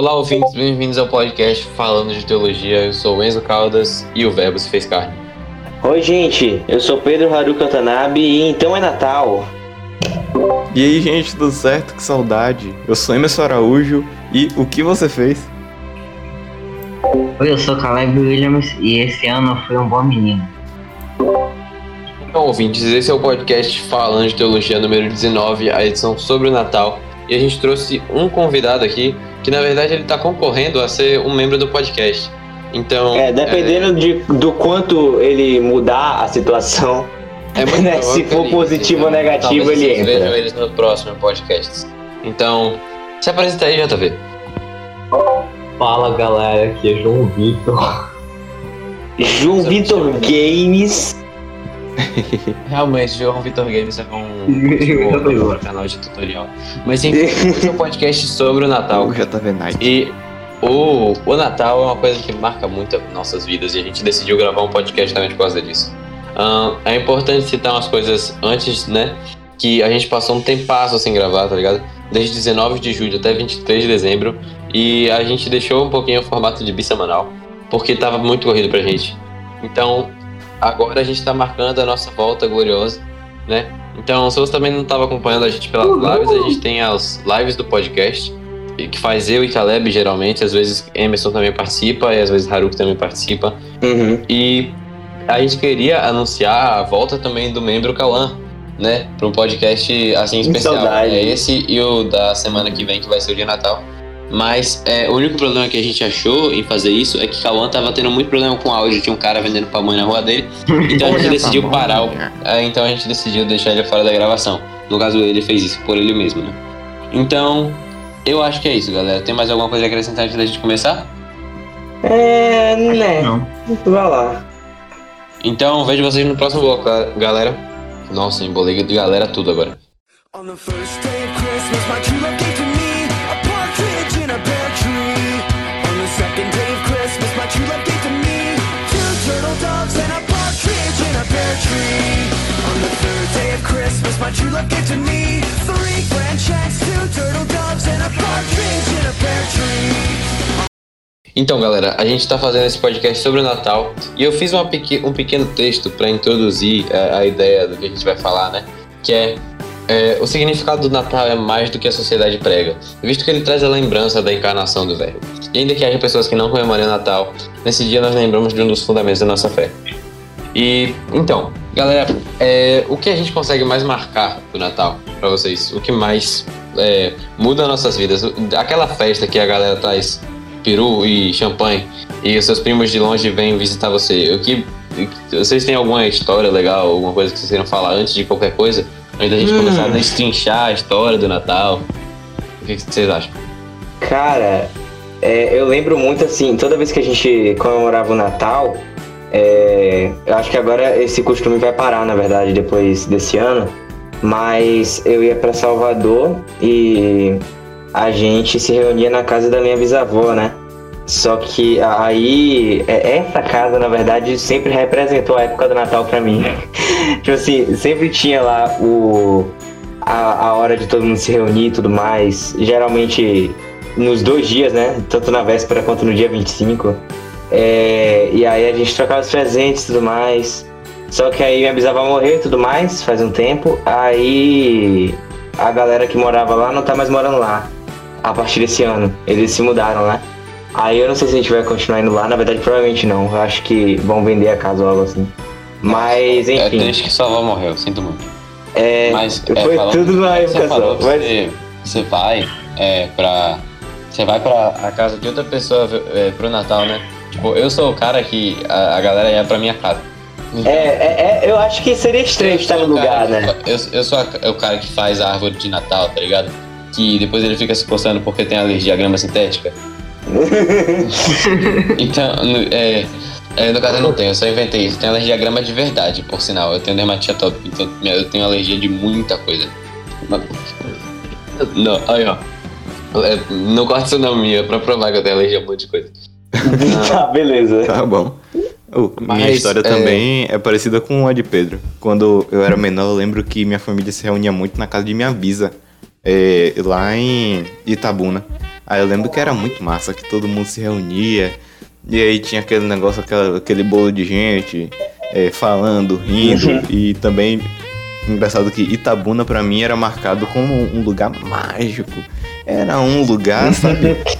Olá, ouvintes, bem-vindos ao podcast Falando de Teologia. Eu sou o Enzo Caldas e o Verbo se fez carne. Oi, gente, eu sou Pedro Haruka Watanabe e então é Natal. E aí, gente, tudo certo? Que saudade. Eu sou Emerson Araújo e o que você fez? Oi, eu sou Caleb Williams e esse ano eu fui um bom menino. Então, ouvintes, esse é o podcast Falando de Teologia número 19, a edição sobre o Natal. E a gente trouxe um convidado aqui que, na verdade, ele está concorrendo a ser um membro do podcast. Então. É, dependendo De, do quanto ele mudar a situação, É muito né, se for ele- positivo ou então, negativo, ele vocês Vejam entra. eles no próximo podcast. Então, se apresenta aí, JV. Fala galera, aqui é João Vitor. João Vitor Games. Realmente, João Vitor Games é um, um canal de tutorial. Mas enfim, esse é um podcast sobre o Natal. O JV Night. E o, o Natal é uma coisa que marca muito as nossas vidas e a gente decidiu gravar um podcast também por causa disso. Ahn, é importante citar umas coisas antes, né? Que a gente passou um tempasso sem gravar, tá ligado? Desde 19 de julho até 23 de dezembro. E a gente deixou um pouquinho o formato de bissemanal, porque tava muito corrido pra gente. Então, agora a gente tá marcando a nossa volta gloriosa, né? Então, se você também não estava acompanhando a gente pelas lives, a gente tem as lives do podcast, que faz eu e Caleb geralmente, às vezes Emerson também participa, e às vezes Haruki também participa. Uhum. E a gente queria anunciar a volta também do membro Cauã, né? Para um podcast assim Que especial. saudade. É esse e o da semana que vem, que vai ser o de Natal. Mas é, o único problema que a gente achou em fazer isso é que Cauã tava tendo muito problema com áudio. Tinha um cara vendendo pamonha na rua dele. Então a gente decidiu parar o. é, então a gente decidiu deixar ele fora da gravação. No caso, ele fez isso por ele mesmo, né? Então, eu acho que é isso, galera. Tem mais alguma coisa a acrescentar antes da gente começar? É, né? Não. Vai lá. Então, vejo vocês no próximo bloco, galera. Nossa, embolei de galera tudo agora. On the first day of Christmas, my true love tree. On the third day of Christmas, my true love gave to me three grand checks, two turtle doves and a partridge in a pear tree. Então, galera, a gente tá fazendo esse podcast sobre o Natal e eu fiz pequ- um pequeno texto para introduzir é, a ideia do que a gente vai falar, né? Que é, é, o significado do Natal é mais do que a sociedade prega, visto que ele traz a lembrança da encarnação do Verbo. E ainda que haja pessoas que não comemorem o Natal, nesse dia nós lembramos de um dos fundamentos da nossa fé. E então, galera, é, o que a gente consegue mais marcar do Natal para vocês? O que mais é, muda nossas vidas? Aquela festa que a galera traz peru e champanhe e os seus primos de longe vêm visitar você. O que vocês têm alguma história legal, alguma coisa que vocês queiram falar antes de qualquer coisa? Antes da gente Hum. começar a destrinchar a história do Natal. O que que vocês acham? Cara, é, eu lembro muito assim, toda vez que a gente comemorava o Natal, é, eu acho que agora esse costume vai parar, na verdade, depois desse ano. Mas eu ia pra Salvador e a gente se reunia na casa da minha bisavó, né? Só que aí, é- essa casa, na verdade, sempre representou a época do Natal pra mim. tipo assim, sempre tinha lá o, a, a hora de todo mundo se reunir e tudo mais. Geralmente nos dois dias, né? Tanto na véspera quanto no dia 25. É, e aí a gente trocava os presentes e tudo mais. Só que aí minha bisavó morreu e tudo mais, faz um tempo. Aí a galera que morava lá não tá mais morando lá. A partir desse ano. Eles se mudaram, né? Aí eu não sei se a gente vai continuar indo lá, na verdade provavelmente não. Eu acho que vão vender a casa ou algo assim. Mas É enfim. triste que sua avó morreu, sinto muito. É, Mas é, foi falando- tudo na você época falou só. Mas- você, você vai é, pra. Você vai pra a casa de outra pessoa é, pro Natal, né? Tipo, eu sou o cara que a, a galera ia pra minha casa. É, é, é, eu acho que seria estranho estar no lugar, que né? Eu, eu sou a- o cara que faz a árvore de Natal, tá ligado? Que depois ele fica se coçando porque tem alergia à grama sintética. Então, é, é, no caso eu não tenho, eu só inventei isso. Tenho alergia à grama de verdade, por sinal. Eu tenho dermatite atópica, então eu tenho alergia de muita coisa. Não, aí ó. É, não corta isso não, minha, pra provar que eu tenho alergia a um monte de coisa. tá, beleza. Tá bom. Oh, minha Mas, história é- também é parecida com a de Pedro. Quando eu era menor, eu lembro que minha família se reunia muito na casa de minha bisa. é, lá em Itabuna. Aí eu lembro que era muito massa, que todo mundo se reunia. E aí tinha aquele negócio, aquela- aquele bolo de gente é, falando, rindo. e também, engraçado que Itabuna pra mim era marcado como um lugar mágico. Era um lugar, sabe?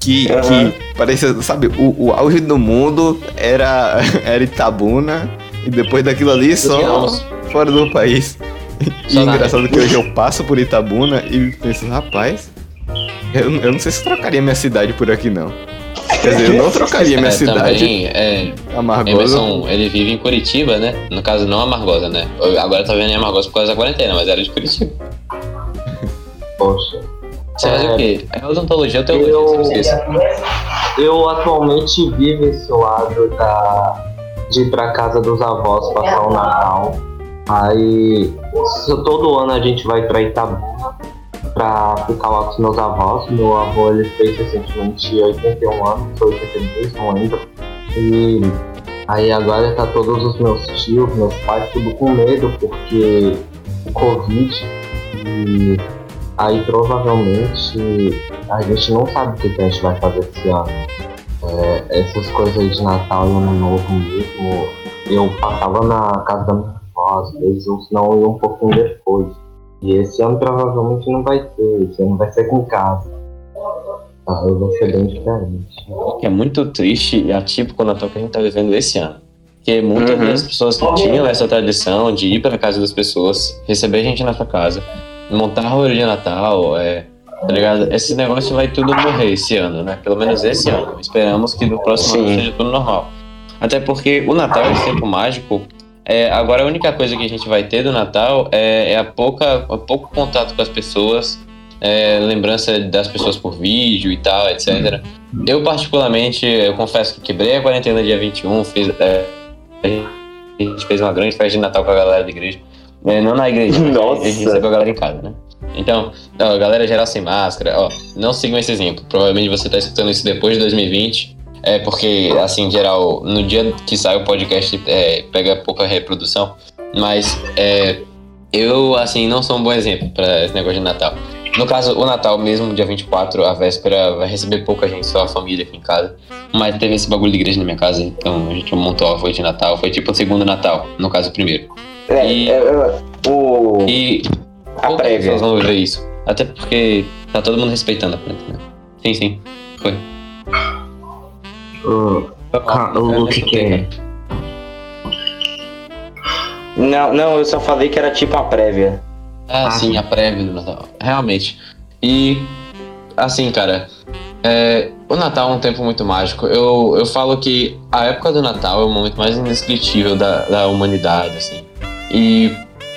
Que, Aham. que parecia, sabe, o, o auge do mundo era, era Itabuna. E depois daquilo ali, só fora do país. E Só engraçado que hoje eu passo por Itabuna e penso, rapaz, eu, eu não sei se trocaria minha cidade por aqui não. Quer dizer, eu não trocaria minha É, cidade também, é, amargosa. Emerson, ele vive em Curitiba, né? No caso, não Amargosa, né? Agora tá vendo em Amargosa por causa da quarentena, mas era de Curitiba. Poxa. Você faz É. o quê? É odontologia ou teologia? Eu, esqueça. eu atualmente vivo esse lado da, de ir pra casa dos avós passar o Natal. Aí todo ano a gente vai pra Itabuna pra ficar lá com os meus avós. Meu avô ele fez recentemente 81 anos, 82, não lembro. E aí agora tá todos os meus tios, meus pais, tudo com medo porque o Covid e aí provavelmente a gente não sabe o que a gente vai fazer esse ano. É, essas coisas aí de Natal e Ano Novo mesmo, eu passava na casa da minha avó, às vezes, ou senão eu ia um pouquinho depois. E esse ano provavelmente não vai ter, esse ano vai ser com casa. Aí vai ser bem diferente. que é muito triste e atípico o Natal que a gente tá vivendo esse ano. Porque muitas Uhum. das pessoas que tinham essa tradição de ir para casa das pessoas, receber gente na sua casa, montar a árvore de Natal, é, tá ligado? Esse negócio vai tudo morrer esse ano, né? Pelo menos esse ano. Esperamos que no próximo ano Sim. seja tudo normal. Até porque o Natal, esse tempo mágico, é, agora a única coisa que a gente vai ter do Natal é, é a pouca, o pouco contato com as pessoas, é, lembrança das pessoas por vídeo e tal, etc. Eu, particularmente, eu confesso que quebrei a quarentena dia 21, fiz, é, a gente fez uma grande festa de Natal com a galera da igreja. É, não na igreja, Nossa. a gente recebeu a galera em casa, né? Então, ó, galera geral sem máscara, ó, não sigam esse exemplo. Provavelmente você tá escutando isso depois de 2020. É porque, assim, em geral, no dia que sai o podcast, é, pega pouca reprodução. Mas é, eu, assim, não sou um bom exemplo para esse negócio de Natal. No caso, o Natal mesmo, dia 24, a véspera, vai receber pouca gente, só a família aqui em casa. Mas teve esse bagulho de igreja na minha casa, então a gente montou a árvore de Natal. Foi tipo o segundo Natal, no caso o primeiro. É, E- é, é, o, E a prévia. pessoas vão viver isso. Até porque tá todo mundo respeitando a quarentena. Sim, sim. Foi. O, ca- o que que é? Não, não, eu só falei que era tipo a prévia. Ah, Ah, sim, a prévia do Natal. Realmente. E, assim, cara, é, o Natal é um tempo muito mágico. Eu, eu falo que a época do Natal é o momento mais indescritível da, da humanidade, assim. E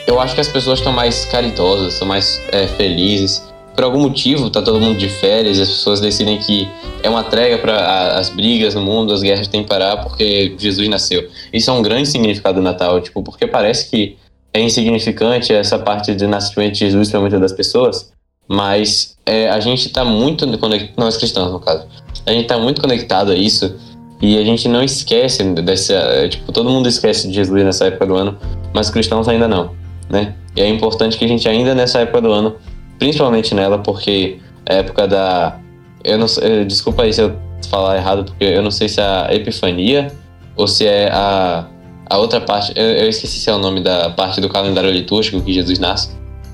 eu acho que as pessoas estão mais caritosas, estão mais é, felizes. Por algum motivo, tá todo mundo de férias e as pessoas decidem que é uma trégua para as brigas no mundo, as guerras têm que parar porque Jesus nasceu. Isso é um grande significado do Natal, tipo, porque parece que é insignificante essa parte do nascimento de Jesus para muitas das pessoas, mas é, a gente está muito conectado, nós cristãos no caso, a gente está muito conectado a isso e a gente não esquece dessa, é, tipo, todo mundo esquece de Jesus nessa época do ano, mas cristãos ainda não, né? E é importante que a gente ainda nessa época do ano, principalmente nela, porque é a época da, eu não eh, desculpa aí se eu falar errado, porque eu não sei se é a Epifania ou se é a a outra parte, eu, eu esqueci se é o nome da parte do calendário litúrgico que Jesus nasce.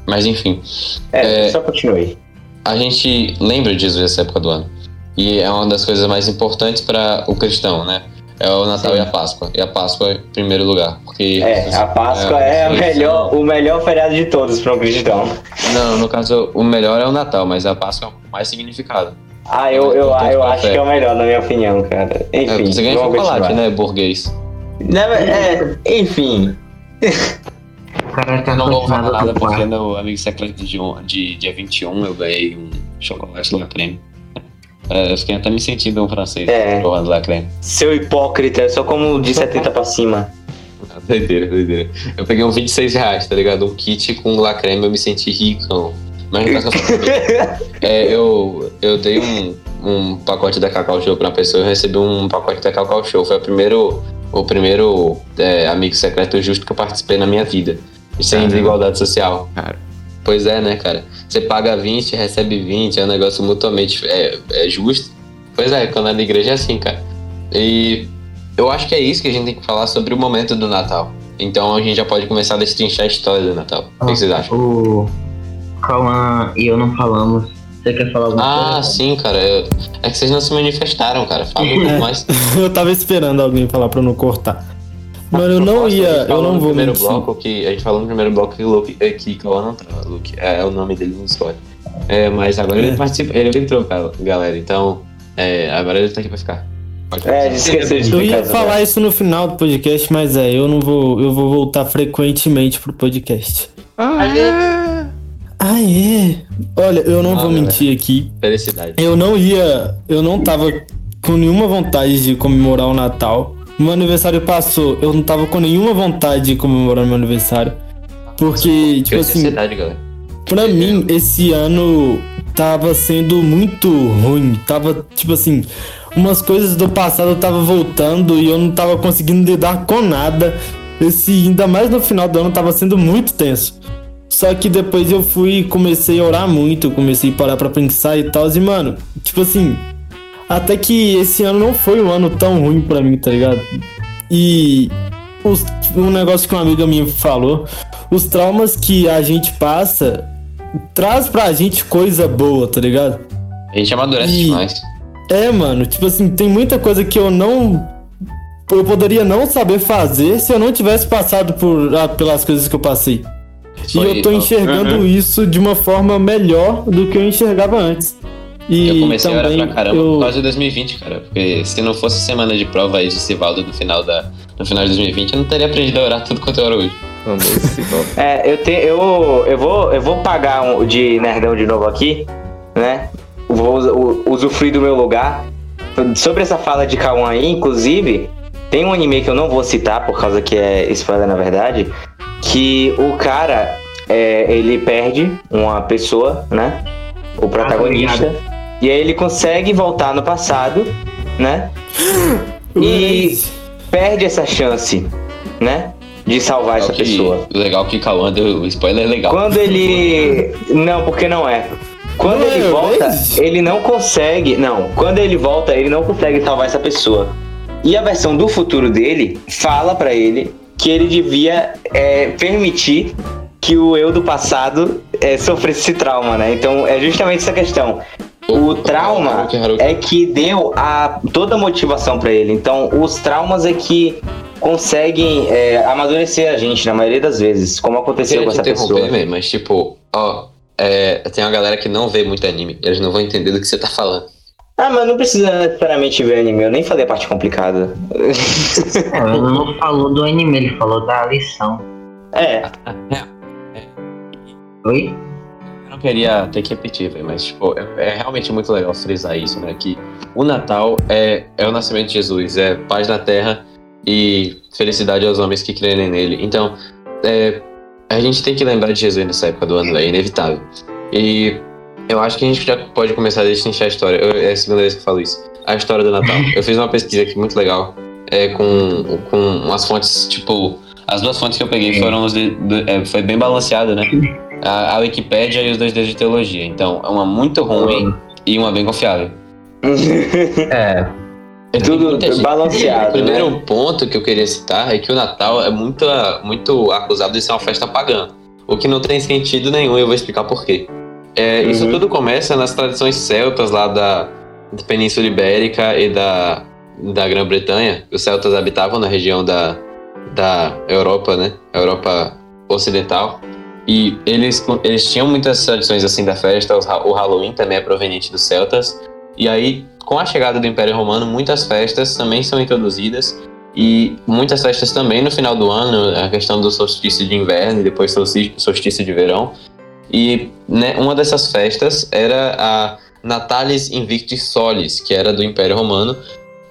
Mas enfim, É, É. só continue. a gente lembra de Jesus nessa época do ano. E é uma das coisas mais importantes para o cristão, né? É o Natal Sim. e a Páscoa. E a Páscoa em primeiro lugar. Porque. É, a Páscoa é, a ressurreição- melhor, o melhor feriado de todos para um cristão. Não, no caso, o melhor é o Natal, mas a Páscoa é o mais significado. Ah, eu, eu, ah, eu Importante acho que é o melhor, na minha opinião, cara. É, Enfim, você ganha chocolate, continuar. né, burguês? Não, é, enfim. O cara tá Eu não vou falar nada porque no Amigo Secreto de, de dia 21 eu ganhei um chocolate lá creme. É, eu fiquei até me sentindo um francês É. provando lá creme. Seu hipócrita, é só como de 70 pra cima. Doideira, doideira. Eu peguei um 26 reais, tá ligado? Um kit com lá creme, eu me senti ricão. Mas no caso, é, eu, eu dei um, um pacote da Cacau Show pra uma pessoa, eu recebi um pacote da Cacau Show. Foi o primeiro, o primeiro é, amigo secreto justo que eu participei na minha vida. Sem Caramba. desigualdade social. Pois é, né, cara? Você paga 20, recebe 20, é um negócio mutuamente é, é justo. Pois é, quando é da igreja é assim, cara. E eu acho que é isso que a gente tem que falar sobre o momento do Natal. Então a gente já pode começar a destrinchar a história do Natal. O que vocês acham? O Cauã e eu não falamos. Você quer falar alguma Ah, coisa? sim, cara. eu- É que vocês não se manifestaram, cara. Fala um pouco mais. eu tava esperando alguém falar pra eu não cortar. Mano, eu não ia, eu não vou primeiro bloco que A gente falou no primeiro bloco que o Luke, é, que não tava. Luke é, o nome dele no Discord. É, mas agora É. ele participa, ele entrou, cara, galera. Então, é, agora ele tá aqui pra ficar. Pode É, de Eu ia explicar, falar isso no final do podcast, mas é, eu não vou, eu vou voltar frequentemente pro podcast. Ah, é? Olha, eu não Ah, vou mentir aqui. Felicidade. Eu não ia, eu não tava com nenhuma vontade de comemorar o Natal. Meu aniversário passou, eu não tava com nenhuma vontade de comemorar meu aniversário. Porque, tipo assim, galera. Pra mim, esse ano tava sendo muito ruim. Tava, tipo assim, umas coisas do passado tava voltando e eu não tava conseguindo lidar com nada. Esse, ainda mais no final do ano, tava sendo muito tenso. Só que depois eu fui e comecei a orar muito, comecei a parar pra pensar e tal. E, mano, tipo assim, até que esse ano não foi um ano tão ruim pra mim, tá ligado? E os, um negócio que uma amiga minha falou, os traumas que a gente passa traz pra gente coisa boa, tá ligado? A gente amadurece E- demais. É, mano, tipo assim, tem muita coisa que eu não. Eu poderia não saber fazer se eu não tivesse passado por, ah, pelas coisas que eu passei. E Foi- eu tô enxergando Uhum. isso de uma forma melhor do que eu enxergava antes. E Eu comecei a orar também pra caramba eu- por causa de 2020, cara. Porque se não fosse semana de prova aí de Sivaldo no final, da, no final de 2020, eu não teria aprendido a orar tudo quanto eu oro hoje. É, eu, te, eu, eu, vou, eu vou pagar um, de nerdão de novo aqui, né? Vou usufruir do meu lugar. Sobre essa fala de Kawan aí, inclusive, tem um anime que eu não vou citar, por causa que é spoiler na verdade, que o cara, é, ele perde uma pessoa, né? O protagonista. e aí ele consegue voltar no passado, né? E perde essa chance, né? De salvar essa Legal que- pessoa. Legal que Cauã deu o spoiler é legal. Quando ele. Não, porque não é. Quando Não ele é, volta, mas- ele não consegue. Não, quando ele volta, ele não consegue salvar essa pessoa. E a versão do futuro dele fala pra ele que ele devia é, permitir que o eu do passado é, sofresse esse trauma, né? Então é justamente essa questão. O trauma é que deu a, toda a motivação pra ele. Então, os traumas é que conseguem é, amadurecer a gente, na maioria das vezes, como aconteceu com essa pessoa. man, mas tipo, ó, é, tem uma galera que não vê muito anime, eles não vão entender do que você tá falando. Ah, mas não precisa necessariamente ver anime, eu nem falei a parte complicada. É, ele não falou do anime, ele falou da lição. é, Oi? Eu não queria ter que repetir, velho, mas tipo, é, é realmente muito legal frisar isso, né? Que o Natal é, é o nascimento de Jesus, é paz na terra e felicidade aos homens que creem nele. Então, é, a gente tem que lembrar de Jesus nessa época do ano, é inevitável. E eu acho que a gente já pode começar a destrinchar a história. Eu- é a segunda vez que eu falo isso. A história do Natal. Eu fiz uma pesquisa aqui muito legal, é, com, com umas fontes, tipo. As duas fontes que eu peguei foram os de, do- é, foi bem balanceado, né? A, a Wikipédia e os dois dedos de teologia. Então, é uma muito ruim e uma bem confiável. É, Tem tudo muita gente- O balanceado. primeiro Né? ponto que eu queria citar é que o Natal é muito, muito acusado de ser uma festa pagã. O que não tem sentido nenhum, e eu vou explicar por quê. É, Isso Uhum. tudo começa nas tradições celtas lá da, da Península Ibérica e da, da Grã-Bretanha. Os celtas habitavam na região da, da Europa, né? Europa Ocidental. E eles, eles tinham muitas tradições assim da festa. O Halloween também é proveniente dos celtas. E aí, com a chegada do Império Romano, muitas festas também são introduzidas. E muitas festas também no final do ano, a questão do solstício de inverno e depois solstício de verão. E né, uma dessas festas era a Natalis Invictus Solis, que era do Império Romano,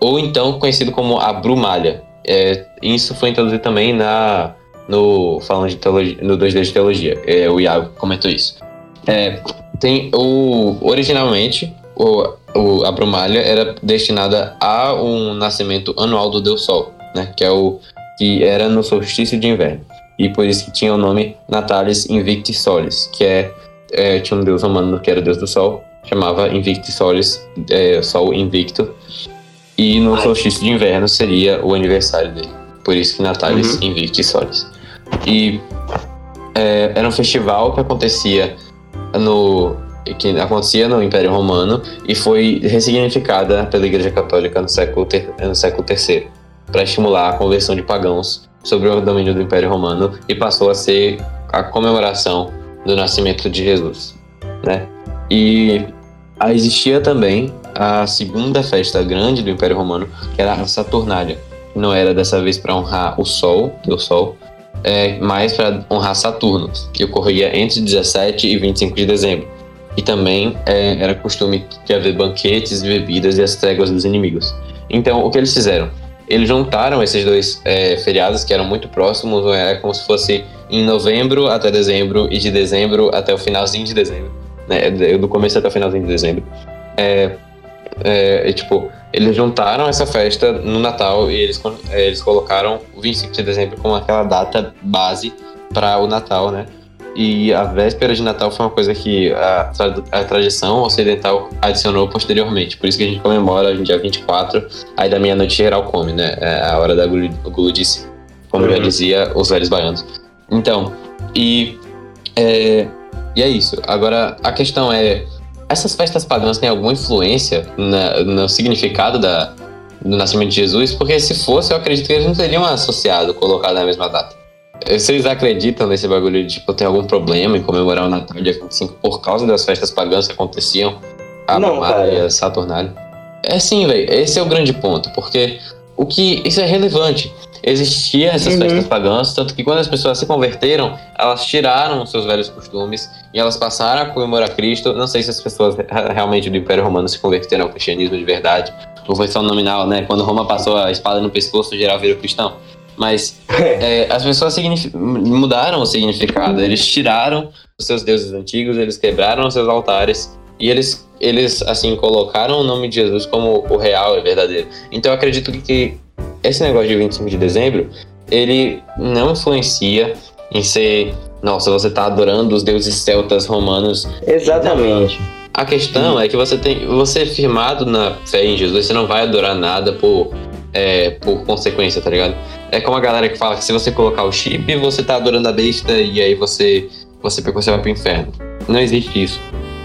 ou então conhecido como a Brumália. É, isso foi introduzido também na no falando de teologia, no 2D de teologia. É, o Iago comentou isso. É, tem o originalmente o, o, a Brumália era destinada a um nascimento anual do Deus Sol, né? Que é o que era no solstício de inverno. E por isso que tinha o nome Natalis Invicti Solis, que é, é, tinha um deus romano que era o deus do sol, chamava Invicti Solis, é, Sol Invicto, e no solstício de inverno seria o aniversário dele, por isso que Natalis Uhum. Invicti Solis. E é, era um festival que acontecia no que acontecia no Império Romano e foi ressignificada pela Igreja Católica no século ter, no século III para estimular a conversão de pagãos sobre o domínio do Império Romano e passou a ser a comemoração do nascimento de Jesus, né? E existia também a segunda festa grande do Império Romano, que era a Saturnália. que Não era dessa vez para honrar o Sol, o Sol, é, mas para honrar Saturno, que ocorria entre 17 e 25 de dezembro. E também é, era costume de haver banquetes, bebidas e as tréguas dos inimigos. Então, o que eles fizeram? Eles juntaram esses dois é, feriados que eram muito próximos, é como se fosse em novembro até dezembro e de dezembro até o finalzinho de dezembro, né? Do começo até o finalzinho de dezembro. É, é, tipo, eles juntaram essa festa no Natal e eles, é, eles colocaram o 25 de dezembro como aquela data base para o Natal, né? E a véspera de Natal foi uma coisa que a, a tradição ocidental adicionou posteriormente. Por isso que a gente comemora no dia 24, aí da meia-noite geral come, né? É a hora da gludice, como já Uhum. dizia os velhos baianos. Então, e é, e é isso. Agora, a questão é: essas festas pagãs têm alguma influência na- no significado da, do nascimento de Jesus? Porque se fosse, eu acredito que eles não teriam associado, colocado na mesma data. Vocês acreditam nesse bagulho de tipo, ter algum problema em comemorar o Natal dia 25 por causa das festas pagãs que aconteciam? A Não, Brumália cara. e a Saturnália? É sim, velho. Esse é o grande ponto. Porque o que. Isso é relevante. Existiam essas Uhum. festas pagãs, tanto que quando as pessoas se converteram, elas tiraram os seus velhos costumes e elas passaram a comemorar Cristo. Não sei se as pessoas re- realmente do Império Romano se converteram ao cristianismo de verdade, ou foi só nominal, né? Quando Roma passou a espada no pescoço, geral virou cristão. Mas é, as pessoas mudaram o significado, eles tiraram os seus deuses antigos, eles quebraram os seus altares e eles, eles assim, colocaram o nome de Jesus como o real e verdadeiro. Então eu acredito que, esse negócio de 25 de dezembro, ele não influencia em ser, nossa, você tá adorando os deuses celtas romanos Exatamente. a questão é que você tem, você firmado na fé em Jesus, você não vai adorar nada por, é, por consequência, tá ligado? É como a galera que fala que se você colocar o chip, você tá adorando a besta e aí você, você, você vai pro inferno. Não existe isso.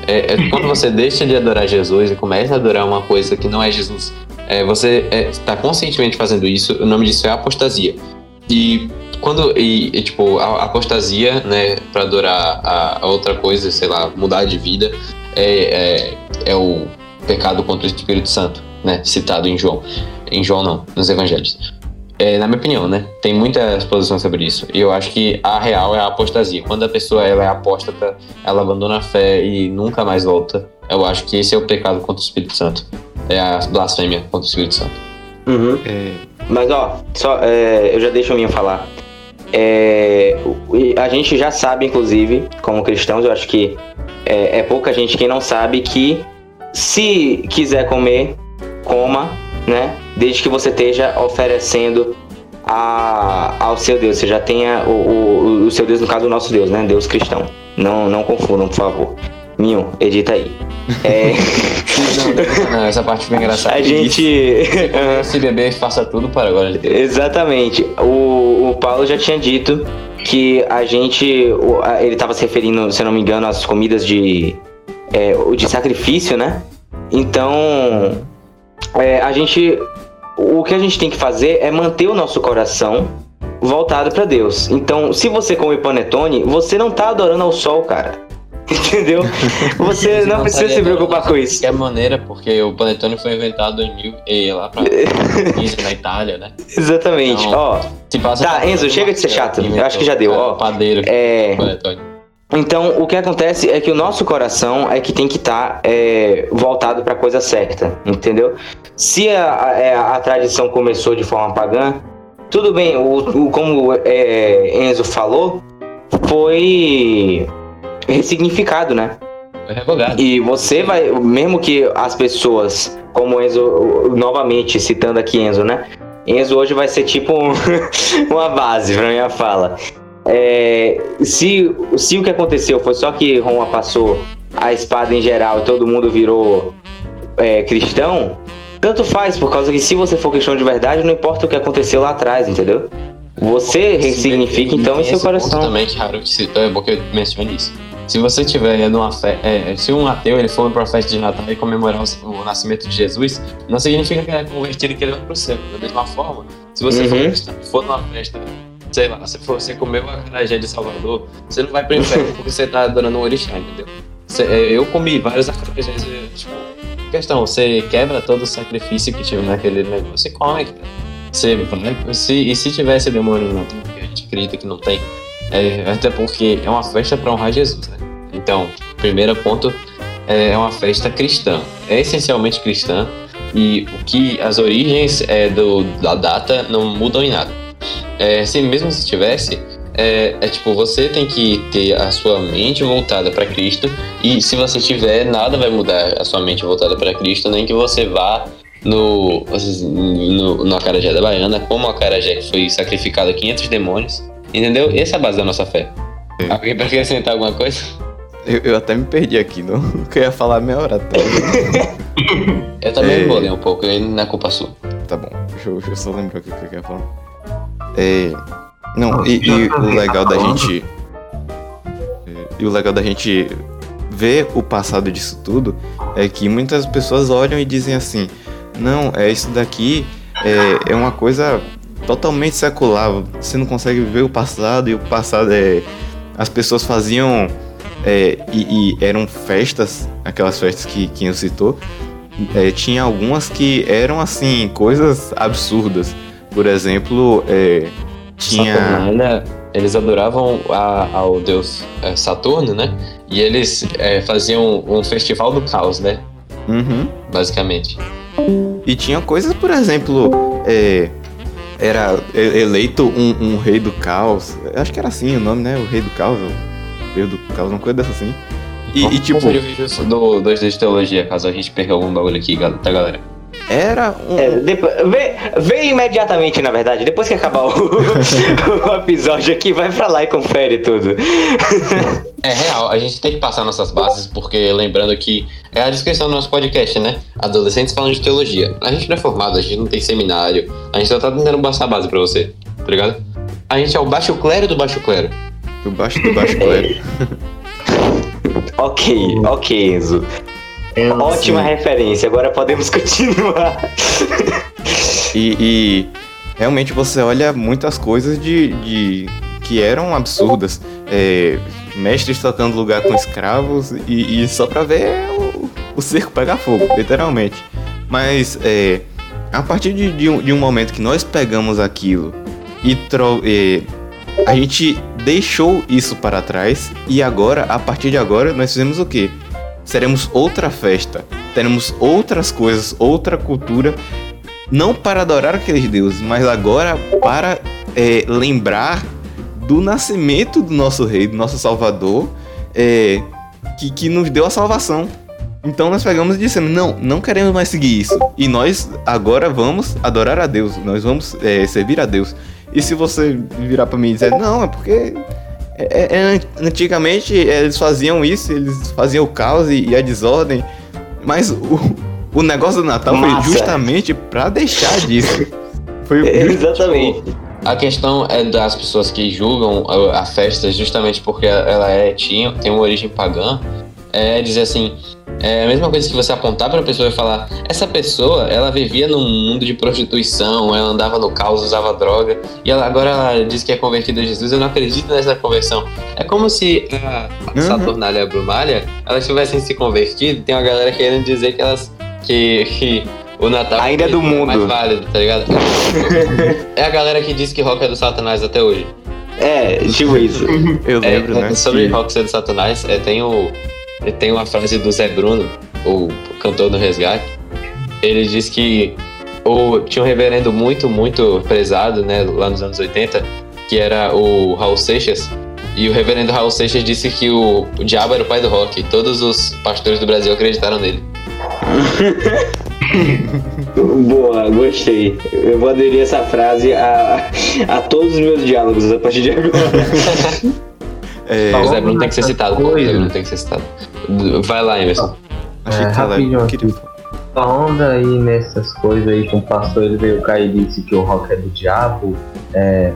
É, é quando você deixa de adorar Jesus e começa a adorar uma coisa que não é Jesus, é, você está conscientemente fazendo isso, o nome disso é apostasia. E quando, e, e, tipo, a apostasia, né, pra adorar a, a outra coisa, sei lá, mudar de vida, é, é, é o pecado contra o Espírito Santo, né? Citado em João. Em João não, nos evangelhos. É, na minha opinião, né? Tem muita exposição sobre isso. E eu acho que a real é a apostasia. Quando a pessoa ela é apóstata, ela abandona a fé e nunca mais volta. Eu acho que esse é o pecado contra o Espírito Santo. É a blasfêmia contra o Espírito Santo. Uhum. É, Mas ó, só, é, eu já deixo a minha falar. É, o- a gente já sabe, inclusive, como cristãos, eu acho que é, é pouca gente que não sabe que se quiser comer, coma, né? Desde que você esteja oferecendo a, ao seu Deus. Você já tenha o, o, o seu Deus, no caso, o nosso Deus, né? Deus cristão. Não, não confundam, por favor. Minho, edita aí. É, Não, essa parte foi engraçada. a gente. Se beber, faça tudo para agora. Exatamente. O, o Paulo já tinha dito que a gente. Ele estava se referindo, se eu não me engano, às comidas de. é, de sacrifício, né? Então. é, a gente. O que a gente tem que fazer é manter o nosso coração voltado para Deus. Então, se você come panetone, você não tá adorando ao sol, cara. Entendeu? Você não precisa se preocupar com De isso. qualquer maneira, porque o panetone foi inventado em mil, e lá pra 15 na Itália, né? Exatamente. Não. Ó, Tá, Enzo, chega de ser chato. Eu acho que já deu, ó. O padeiro é. panetone. Então, o que acontece é que o nosso coração é que tem que estar voltado para a coisa certa, entendeu? Se a, a- é, a tradição começou de forma pagã, tudo bem, o, o- como é, Enzo falou, foi ressignificado, né? Foi revogado. E você vai, mesmo que as pessoas, como Enzo, novamente citando aqui Enzo, né? Enzo hoje vai ser tipo um- uma base pra minha fala. É, se, se o que aconteceu foi só que Roma passou a espada em geral e todo mundo virou é, cristão, tanto faz, por causa que se você for cristão de verdade, não importa o que aconteceu lá atrás, entendeu? Você ressignifica então em seu ponto coração. também que Haruki citou, é bom que eu mencione isso. Se você tiver numa fe... é, se um ateu ele for pra festa de Natal e comemorar o, o nascimento de Jesus, não significa que ele é convertido e que ele vai pro céu. Da mesma forma, se você for, Uhum. cristão, for numa festa, sei lá, se você comeu a acarajé de Salvador, você não vai pro inferno porque você tá adorando um orixá, entendeu? Você- é, eu comi vários acarajés, é, tipo, questão, você quebra todo o sacrifício que tiver naquele negócio e come, cara. Você se, e se tivesse demônio Natal, que a gente acredita que não tem, é, até porque é uma festa para honrar Jesus, né? Então, primeiro ponto, é, é uma festa cristã. É essencialmente cristã e o que as origens é, do, da data não mudam em nada. É, se mesmo se tivesse, é, é tipo, você tem que ter a sua mente voltada para Cristo e se você tiver, nada vai mudar a sua mente voltada para Cristo, nem que você vá no, no, no Acarajé da Baiana, como o Acarajé que foi sacrificado a 500 demônios, entendeu? Essa é a base da nossa fé. Alguém quer acrescentar alguma coisa? Eu, eu até me perdi aqui, não? Que eu ia falar meia hora até. Eu também É. me embolei um pouco, não é culpa sua. Tá bom, deixa eu, deixa eu só lembrar o que eu ia falar. É. Não, e, e o legal da gente. é, E o legal da gente ver o passado disso tudo é que muitas pessoas olham e dizem assim: não, é isso daqui é, é uma coisa totalmente secular. Você não consegue ver o passado e o passado é. As pessoas faziam. é, e, e eram festas, aquelas festas que que eu citou, é, tinha algumas que eram assim, coisas absurdas. Por exemplo, é, tinha. Saturnalia, eles adoravam a- ao deus é, Saturno, né? E eles é, faziam um festival do caos, né? Uhum. Basicamente. E tinha coisas, por exemplo, é, era eleito um, um rei do caos. Acho que era assim o nome, né? O rei do caos. O rei do caos, uma coisa dessa assim. E, e, tipo, conferir o vídeo do 2D de teologia, caso a gente perca algum bagulho aqui, tá, galera? Era um. É, depois, vê, vê imediatamente, na verdade. Depois que acabar o, o episódio aqui, vai pra lá e confere tudo. É real, a gente tem que passar nossas bases, porque lembrando que é a descrição do nosso podcast, né? Adolescentes falando de teologia. A gente não é formado, a gente não tem seminário, a gente só tá tentando passar a base pra você, tá ligado? A gente é o baixo clero do baixo clero. Do baixo do baixo clero. ok, ok, Enzo. Eu, Ótima referência. Agora podemos continuar. E, e realmente você olha muitas coisas de, de que eram absurdas. É, mestres tocando lugar com escravos e, e só pra ver o, o circo pegar fogo, literalmente. Mas é, a partir de, de um, de um momento que nós pegamos aquilo e é, a gente deixou isso para trás e agora, a partir de agora, nós fizemos o quê? Seremos outra festa, teremos outras coisas, outra cultura não para adorar aqueles deuses, mas agora para é, lembrar do nascimento do nosso rei, do nosso salvador, é, que, que nos deu a salvação. Então nós pegamos e dissemos, não, não queremos mais seguir isso. E nós agora vamos adorar a Deus, nós vamos é, servir a Deus. E se você virar para mim e dizer, não, é porque é- é- é, antigamente eles faziam isso, eles faziam o caos e, e a desordem, mas o, o negócio do Natal Massa. foi justamente para deixar disso. Foi Exatamente. A questão é das pessoas que julgam a, a festa justamente porque ela é, tinha, tem uma origem pagã, é dizer assim, é a mesma coisa que você apontar pra pessoa e falar, essa pessoa, ela vivia num mundo de prostituição, ela andava no caos, usava droga, e ela, agora ela diz que é convertida a Jesus, eu não acredito nessa conversão. É como se a, a Uhum. Saturnália e a Brumália, elas tivessem se convertido, tem uma galera querendo dizer que elas, que, que o Natal Ainda é do mundo. mais válido, tá ligado? É a galera que diz que rock é do Satanás até hoje. É, tipo isso. Eu É, lembro, né? sobre que- rock ser do Satanás, é, tem, o, tem uma frase do Zé Bruno, o cantor do Resgate. Ele diz que o, tinha um reverendo muito, muito prezado, né, lá nos anos 80, que era o Raul Seixas. E o reverendo Raul Seixas disse que o, o diabo era o pai do rock. E todos os pastores do Brasil acreditaram nele. Boa, gostei. Eu vou aderir essa frase a, a todos os meus diálogos a partir de agora. É, O Zé Bruno tem que ser citado. pô. O coisa. Zé Bruno tem que ser citado. Vai lá, Emerson. achei É, que ela rapidinho queria aqui. Falando aí nessas coisas aí com o pastor, ele veio cá e disse que o rock é do diabo. É,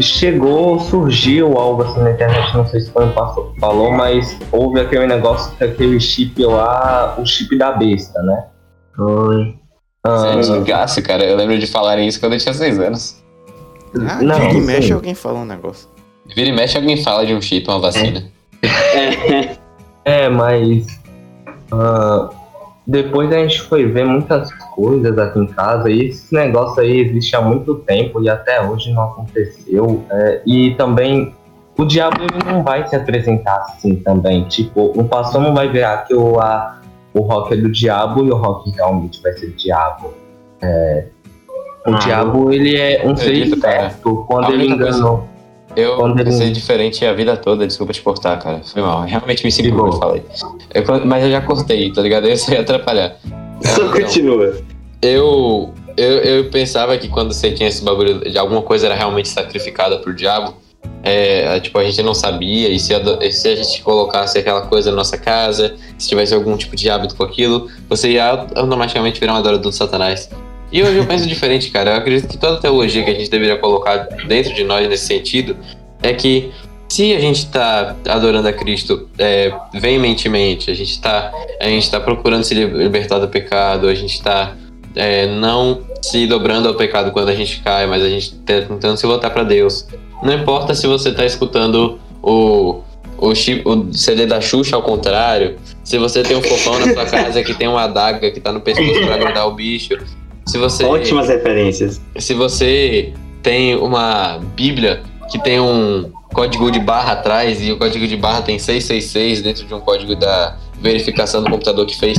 chegou, surgiu algo assim na internet, não sei se foi o pastor que falou, mas houve aquele negócio que aquele chip lá, o chip da besta, né? Foi. Ah, é gasto, cara. Eu lembro de falarem isso quando eu tinha 6 anos. Ah, não, vira e mexe alguém fala um negócio. Vira e mexe, alguém fala de um chip, uma vacina. É, mas ah, depois a gente foi ver muitas coisas aqui em casa e esse negócio aí existe há muito tempo e até hoje não aconteceu. É, e também o diabo ele não vai se apresentar assim também. Tipo, um pastor não vai virar que o, a, o rock é do diabo e o rock realmente vai ser do diabo. É, o Ah, diabo ele é um ser esperto quando ele única coisa- enganou. Eu Quando ele- pensei diferente a vida toda, desculpa te cortar, cara. Foi mal. Realmente me boa. quando falei. Eu- mas eu já cortei, tá ligado? Isso ia atrapalhar. Só Então, continua. eu, eu, eu pensava que quando você tinha esse bagulho de alguma coisa era realmente sacrificada pro diabo, é, tipo, a gente não sabia, e se, a, se a gente colocasse aquela coisa na nossa casa, se tivesse algum tipo de hábito com aquilo, você ia automaticamente virar um adorador do satanás. E hoje eu penso diferente, cara. Eu acredito que toda teologia que a gente deveria colocar dentro de nós nesse sentido é que se a gente está adorando a Cristo é, veementemente, a gente está a gente tá procurando se libertar do pecado, a gente está é, não se dobrando ao pecado quando a gente cai, mas a gente tá tentando se voltar para Deus. Não importa se você está escutando o, o, o CD da Xuxa ao contrário, se você tem um fofão na sua casa que tem uma adaga que tá no pescoço para agradar o bicho, se você Ótimas referências. se você tem uma Bíblia que tem um código de barra atrás e o código de barra tem 666 dentro de um código da verificação do computador que fez,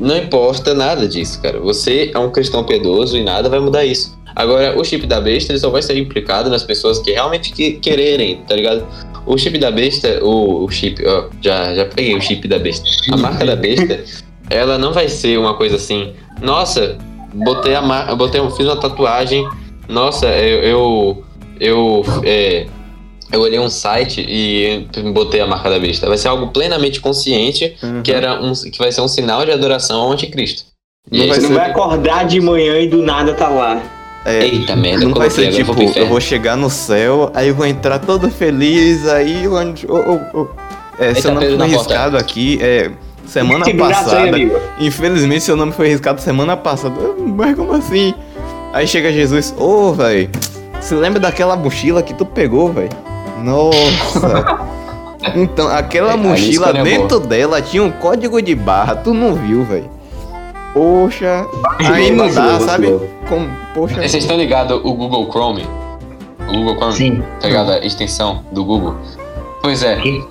não importa nada disso, cara. Você é um cristão piedoso e nada vai mudar isso. Agora, o chip da besta ele só vai ser implicado nas pessoas que realmente que- quererem, tá ligado? O chip da besta, o, o chip, ó, já, já peguei o chip da besta. A marca da besta, ela não vai ser uma coisa assim, nossa, botei a mar... botei, um- fiz uma tatuagem, nossa, eu eu, eu, é, eu olhei um site e botei a marca da besta. Vai ser algo plenamente consciente Uhum. que era um que vai ser um sinal de adoração ao anticristo. E Não vai não vai acordar de manhã e do nada tá lá. É, Eita merda, não vai ser agora eu vou tipo, eu vou chegar no céu, aí eu vou entrar todo feliz, aí onde. oh, oh, oh. É, Eita, na porta. riscado aqui, é. Semana aí, passada. amigo. Infelizmente seu nome foi riscado semana passada. Mas como assim? Aí chega Jesus, ô, velho. Você lembra daquela mochila que tu pegou, velho? Nossa. Então, aquela É, a mochila escolha é dentro dela tinha um código de barra, tu não viu, velho? Poxa, aí não dá, Vacilou, sabe? Como, poxa. Vocês estão ligados o Google Chrome? O Google Chrome, Sim. tá ligado? A extensão do Google. Pois é, Que?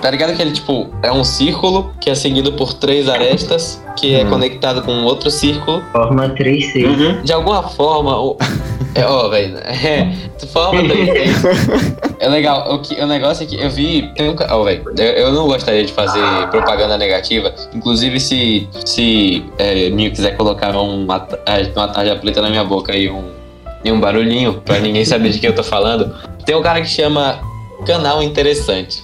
Tá ligado que ele, tipo, é um círculo que é seguido por três arestas, que é Hum. conectado com outro círculo. Forma 3C. Uhum. De alguma forma, o... é, ó, velho, é, forma três vezes. É legal, o, que, o negócio é que eu vi, tem um, ó, velho, eu, eu não gostaria de fazer propaganda negativa, inclusive se, se é, Nil quiser colocar uma, ta- uma tarja preta na minha boca e um, e um barulhinho, pra ninguém saber de quem eu tô falando, tem um cara que chama Canal Interessante.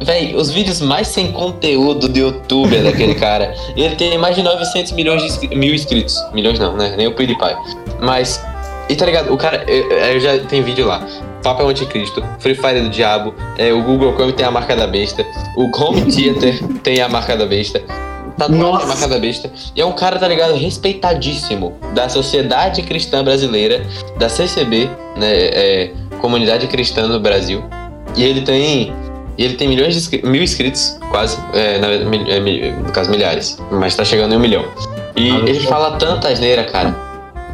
Véi, os vídeos mais sem conteúdo do YouTube é daquele cara. Ele tem mais de 900 milhões de inscri- mil inscritos. Milhões não, né? Nem o PewDiePie. Mas, e tá ligado? O cara, eu, eu já tem vídeo lá. Papo é o Anticristo, Free Fire do Diabo, é, o Google Chrome tem a marca da besta, o Home Theater tem a marca da besta, é Nossa. a marca da besta. E é um cara, tá ligado? Respeitadíssimo da Sociedade Cristã Brasileira, da CCB, né? é, Comunidade Cristã no Brasil. E ele tem. E ele tem milhões de inscri- mil inscritos, quase. É, na, é, mil- no caso, milhares. Mas tá chegando em um milhão. E Ah, ele fala tanta asneira, cara.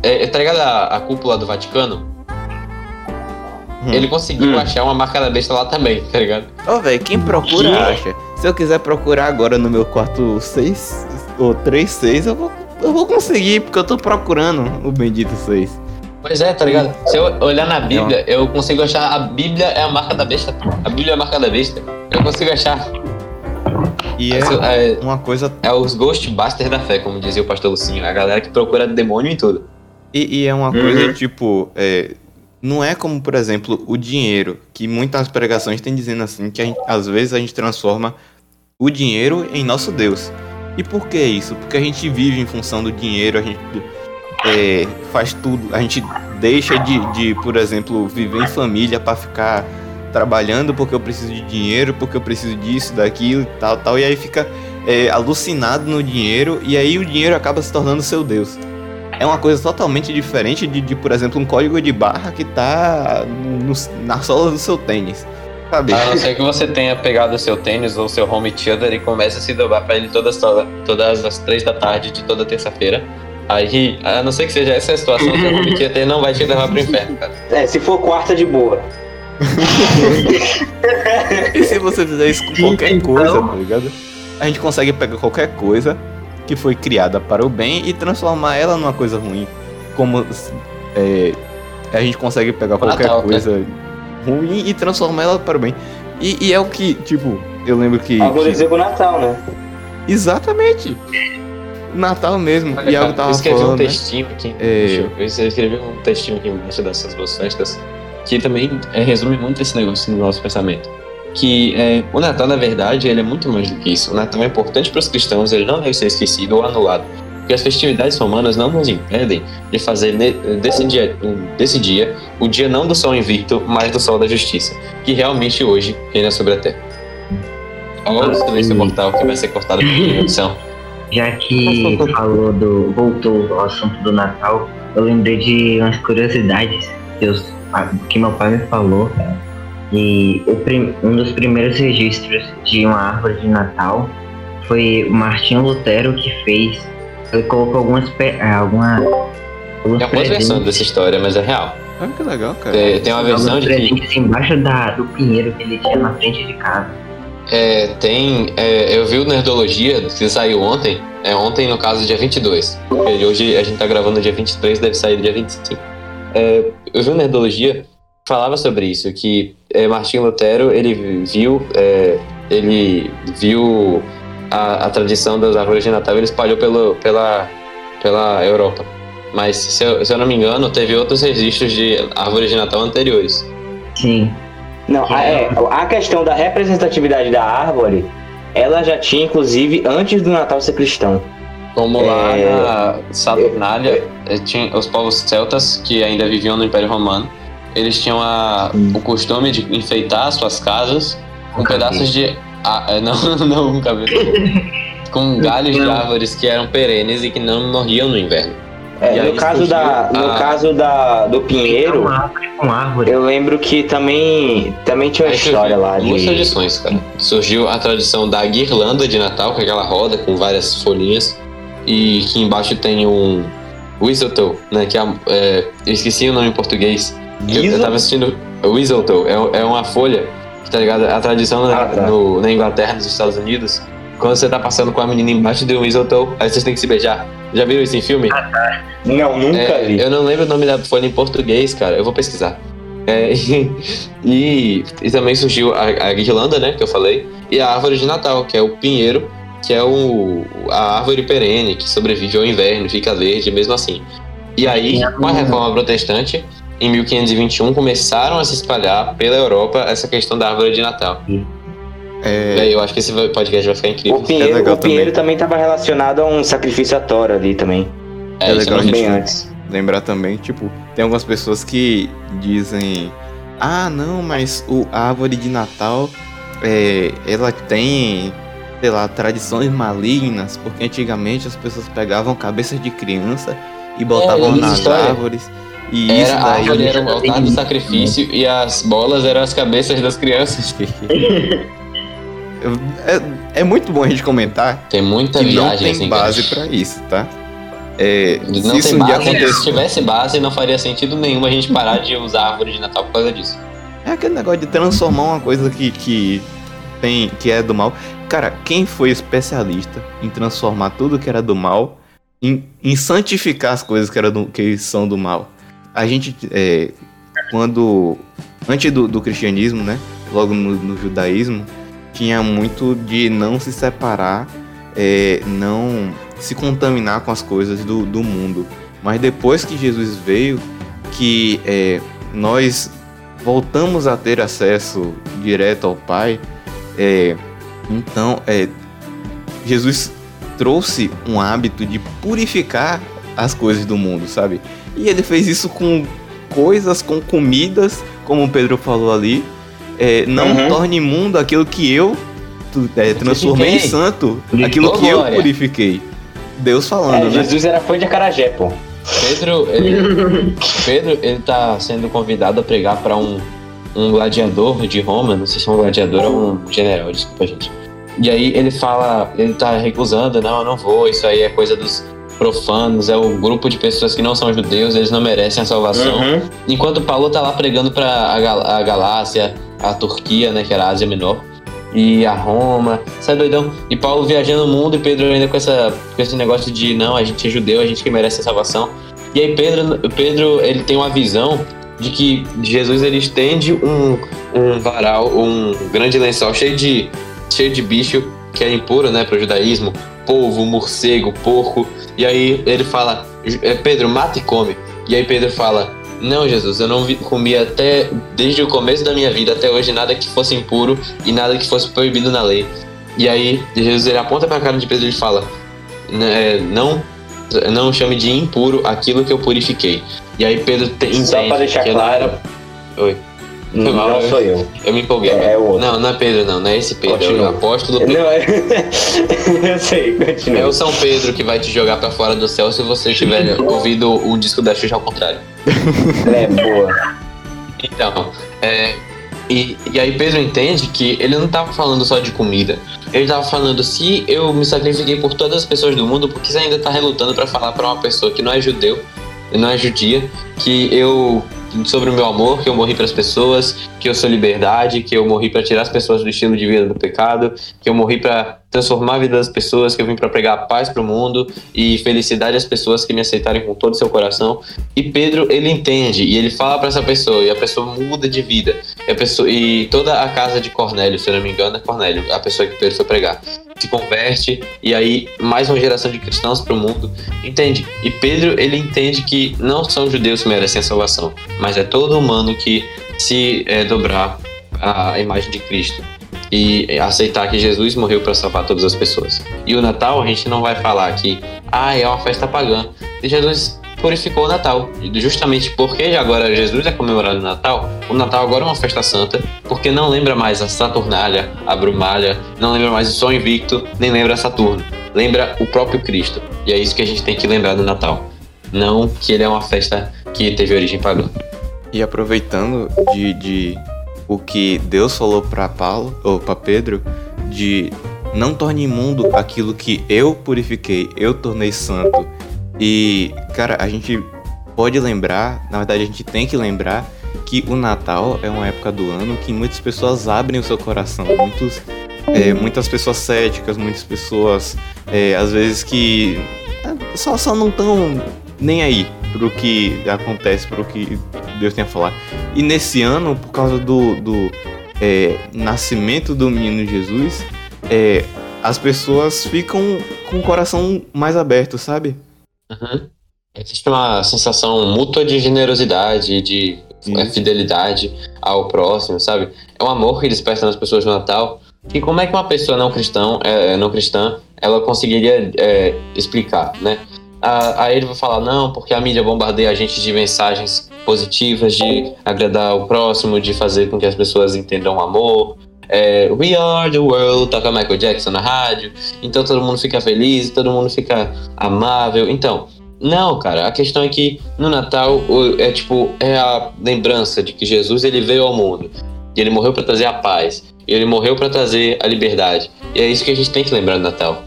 É, tá ligado a, a cúpula do Vaticano? Hum. Ele conseguiu Hum. achar uma marca da besta lá também, tá ligado? Ô, velho, quem procura Que? acha. Se eu quiser procurar agora no meu quarto 6 ou 36, eu vou, eu vou conseguir, porque eu tô procurando o bendito 6. Pois é, tá ligado? Se eu olhar na Bíblia, eu consigo achar. A Bíblia é a marca da besta. A Bíblia é a marca da besta. Eu consigo achar. E é Isso é, uma coisa. é os Ghostbusters da fé, como dizia o pastor Lucinho. É a galera que procura demônio em tudo. E, e é uma coisa tipo. é, não é como, por exemplo, o dinheiro, que muitas pregações têm dizendo assim, que gente- às vezes a gente transforma o dinheiro em nosso Deus. E por que isso? Porque a gente vive em função do dinheiro, a gente é, faz tudo, a gente deixa de, de, por exemplo, viver em família para ficar trabalhando porque eu preciso de dinheiro, porque eu preciso disso, daquilo tal, tal, e aí fica é, alucinado no dinheiro e aí o dinheiro acaba se tornando seu Deus. É uma coisa totalmente diferente de, de, por exemplo, um código de barra que tá no- na sola do seu tênis. Sabe? A não ser que você tenha pegado o seu tênis ou seu home theater e comece a se dobrar pra ele todas, todas as três da tarde de toda terça-feira. Aí, a não ser que seja essa a situação, seu theater não vai te levar pro inferno, cara. É, se for quarta de boa. E se você fizer isso com qualquer Então- coisa, tá ligado? A gente consegue pegar qualquer coisa que foi criada para o bem e transformar ela numa coisa ruim. Como é, a gente consegue pegar qualquer Natal, né? coisa ruim e transformar ela para o bem. E, e é o que, tipo, eu lembro que. Dizer com o Natal, né? exatamente! Natal mesmo. Olha, cara, tava eu escrevi um falando, né? textinho aqui. É. deixa eu- escrevi um textinho aqui embaixo dessas boas festas que também é, resume muito esse negócio no nosso pensamento. Que é, o Natal, na verdade, ele é muito mais do que isso. O Natal é importante para os cristãos, ele não deve ser esquecido ou anulado. Porque as festividades romanas não nos impedem de fazer desse dia, desse dia o dia não do sol invicto, mas do sol da justiça, que realmente hoje reina sobre a terra. Olha o silêncio mortal que vai ser cortado por edição. Já que falou do. voltou ao assunto do Natal, eu lembrei de umas curiosidades que, os- que meu pai me falou. E o prim- um dos primeiros registros de uma árvore de Natal foi o Martinho Lutero que fez. Ele colocou algumas. pe- ah, alguma, alguns Tem algumas versões dessa história, mas é real. Ah, que legal, cara. Tem, tem uma versão de que embaixo da, do pinheiro que ele tinha na frente de casa. É, tem. é, eu vi o Nerdologia, que saiu ontem. É ontem, no caso, dia 22. Porque hoje a gente tá gravando dia 23, deve sair dia 25. É, eu vi o Nerdologia falava sobre isso, que é, Martinho Lutero, ele viu. é, ele viu a, a tradição das árvores de Natal ele espalhou pelo, pela, pela Europa. Mas, se eu, se eu não me engano, teve outros registros de árvores de Natal anteriores. Sim. Não, a, é, a questão da representatividade da árvore, ela já tinha, inclusive, antes do Natal ser cristão. Como lá É, na Saturnália, eh, tinha os povos celtas que ainda viviam no Império Romano, eles tinham a- o costume de enfeitar as suas casas com pedaços de. Ah, eh, não, não, com cabelo. com galhos de árvores que eram perenes e que não morriam no inverno. É, no caso, da, surgiu no a- caso da, do Pinheiro, Uma árvore com árvore. eu lembro que também, também tinha uma Aí história surgiu lá de. tradições, cara. Surgiu a tradição da guirlanda de Natal, que é aquela roda com várias folhinhas, e que embaixo tem um Whistletoe, né? Que é, a- é, eu esqueci o nome em português. Eu, eu tava assistindo Whistletoe, é, é uma folha, tá ligado? A tradição na, Ah, tá. no- na Inglaterra, nos Estados Unidos, quando você tá passando com a menina embaixo de um Whistletoe, aí vocês têm que se beijar. Já viram isso em filme? Não, nunca É, vi. eu não lembro o nome da folha em português, cara. Eu vou pesquisar. É, e, e também surgiu a, a guirlanda, né, que eu falei, e a árvore de Natal, que é o pinheiro, que é o, a árvore perene, que sobrevive ao inverno, fica verde mesmo assim. E aí, com a reforma protestante, em 1521, começaram a se espalhar pela Europa essa questão da árvore de Natal. É, eu acho que esse podcast vai ficar incrível. O Pinheiro, legal o Pinheiro também estava relacionado a um sacrifício a Thor ali também. É, é isso legal a Bem gente- antes. lembrar também, tipo, tem algumas pessoas que dizem, ah, não, mas o a árvore de Natal, é, ela tem, sei lá, tradições malignas, porque antigamente as pessoas pegavam cabeças de criança e botavam isso, nas história. árvores. E Era, isso a daí. árvore era o altar do sacrifício e as bolas eram as cabeças das crianças. é, é muito bom a gente comentar Tem muita que não viagem tem assim. base pra isso, tá? É, Não se tem base. Se tivesse base, não faria sentido nenhum a gente parar de usar árvore de Natal por causa disso. É aquele negócio de transformar uma coisa que, que tem que é do mal. Cara, quem foi especialista em transformar tudo que era do mal em, em santificar as coisas que, era do- que são do mal? A gente, é, quando. Antes do, do cristianismo, né? Logo no, no judaísmo, tinha muito de não se separar, é, não se contaminar com as coisas do, do mundo. Mas depois que Jesus veio, que é, nós voltamos a ter acesso direto ao Pai, é, então é, Jesus trouxe um hábito de purificar as coisas do mundo, sabe? E ele fez isso com coisas, com comidas, como o Pedro falou ali. É, não Uhum. torne imundo aquilo que eu é, transformei em santo, Purificou, aquilo que eu glória. purifiquei. Deus falando, É, né? Jesus era fã de acarajé, pô. Pedro, ele, Pedro, ele tá sendo convidado a pregar para um, um gladiador de Roma, não sei se é um gladiador ou um general, desculpa, gente. E aí ele fala, ele tá recusando, não, eu não vou, isso aí é coisa dos profanos, é o grupo de pessoas que não são judeus, eles não merecem a salvação. Uhum. Enquanto Paulo tá lá pregando para a, Gal a Galácia, a Turquia, né, que era a Ásia Menor, e a Roma, sai doidão. E Paulo viajando o mundo e Pedro ainda com, essa, com esse negócio de não, a gente é judeu, a gente que merece a salvação. E aí Pedro, Pedro ele tem uma visão de que Jesus ele estende um, um varal, um grande lençol cheio de, cheio de bicho que é impuro, né, para o judaísmo, polvo, morcego, porco. E aí ele fala, "É, Pedro, mata e come. E aí Pedro fala, não, Jesus, eu não vi, comi até desde o começo da minha vida até hoje nada que fosse impuro e nada que fosse proibido na lei. E aí Jesus ele aponta para a cara de Pedro e fala, "Né, não não chame de impuro aquilo que eu purifiquei. E aí Pedro te, entende Só pra deixar claro. era- Oi, Não, mal, eu- sou eu. eu me empolguei. É, é o outro. Não, não é Pedro não, não é esse Pedro, é Continua. o apóstolo Pedro. Não, é... eu sei, continua. É o São Pedro que vai te jogar pra fora do céu se você tiver ouvido o disco da Xuxa ao contrário. É, boa. Então, é, e, e aí Pedro entende que ele não estava falando só de comida. Ele estava falando, se eu me sacrifiquei por todas as pessoas do mundo, por que você ainda está relutando para falar para uma pessoa que não é judeu, não é judia, que eu sobre o meu amor, que eu morri para as pessoas, que eu sou liberdade, que eu morri para tirar as pessoas do estilo de vida do pecado, que eu morri para transformar a vida das pessoas, que eu vim para pregar paz para o mundo e felicidade às pessoas que me aceitarem com todo o seu coração. E Pedro, ele entende e ele fala para essa pessoa e a pessoa muda de vida. E, a pessoa, e toda a casa de Cornélio, se eu não me engano, é Cornélio, a pessoa que Pedro foi pregar, se converte e aí mais uma geração de cristãos para o mundo. Entende? E Pedro, ele entende que não são judeus que merecem a salvação, mas é todo humano que se é, dobrar a imagem de Cristo e aceitar que Jesus morreu para salvar todas as pessoas. E o Natal a gente não vai falar que ah, é uma festa pagã. E Jesus purificou o Natal. Justamente porque agora Jesus é comemorado no Natal, o Natal agora é uma festa santa, porque não lembra mais a Saturnália, a Brumália, não lembra mais o Sol Invicto, nem lembra Saturno. Lembra o próprio Cristo. E é isso que a gente tem que lembrar do Natal. Não que ele é uma festa que teve origem pagã. E aproveitando de, de o que Deus falou para Paulo ou para Pedro de não torne imundo aquilo que eu purifiquei, eu tornei santo. E cara, a gente pode lembrar, na verdade a gente tem que lembrar que o Natal é uma época do ano que muitas pessoas abrem o seu coração, muitos é, muitas pessoas céticas, muitas pessoas é, às vezes que é, só, só não estão nem aí pro que acontece, pro que Deus tem a falar. E nesse ano, por causa do, do é, nascimento do menino Jesus, é, as pessoas ficam com o coração mais aberto, sabe? Uhum. Existe uma sensação mútua de generosidade, de Isso. fidelidade ao próximo, sabe? É um amor que desperta nas pessoas no Natal. E como é que uma pessoa não cristã, é, não cristã ela conseguiria é, explicar, né? Aí ele vai falar, não, porque a mídia bombardeia a gente de mensagens positivas, de agradar o próximo, de fazer com que as pessoas entendam o amor. É, We are the world, toca Michael Jackson na rádio, então todo mundo fica feliz, todo mundo fica amável. Então, não, cara, a questão é que no Natal é tipo, é a lembrança de que Jesus ele veio ao mundo e ele morreu para trazer a paz, ele morreu para trazer a liberdade. E é isso que a gente tem que lembrar no Natal.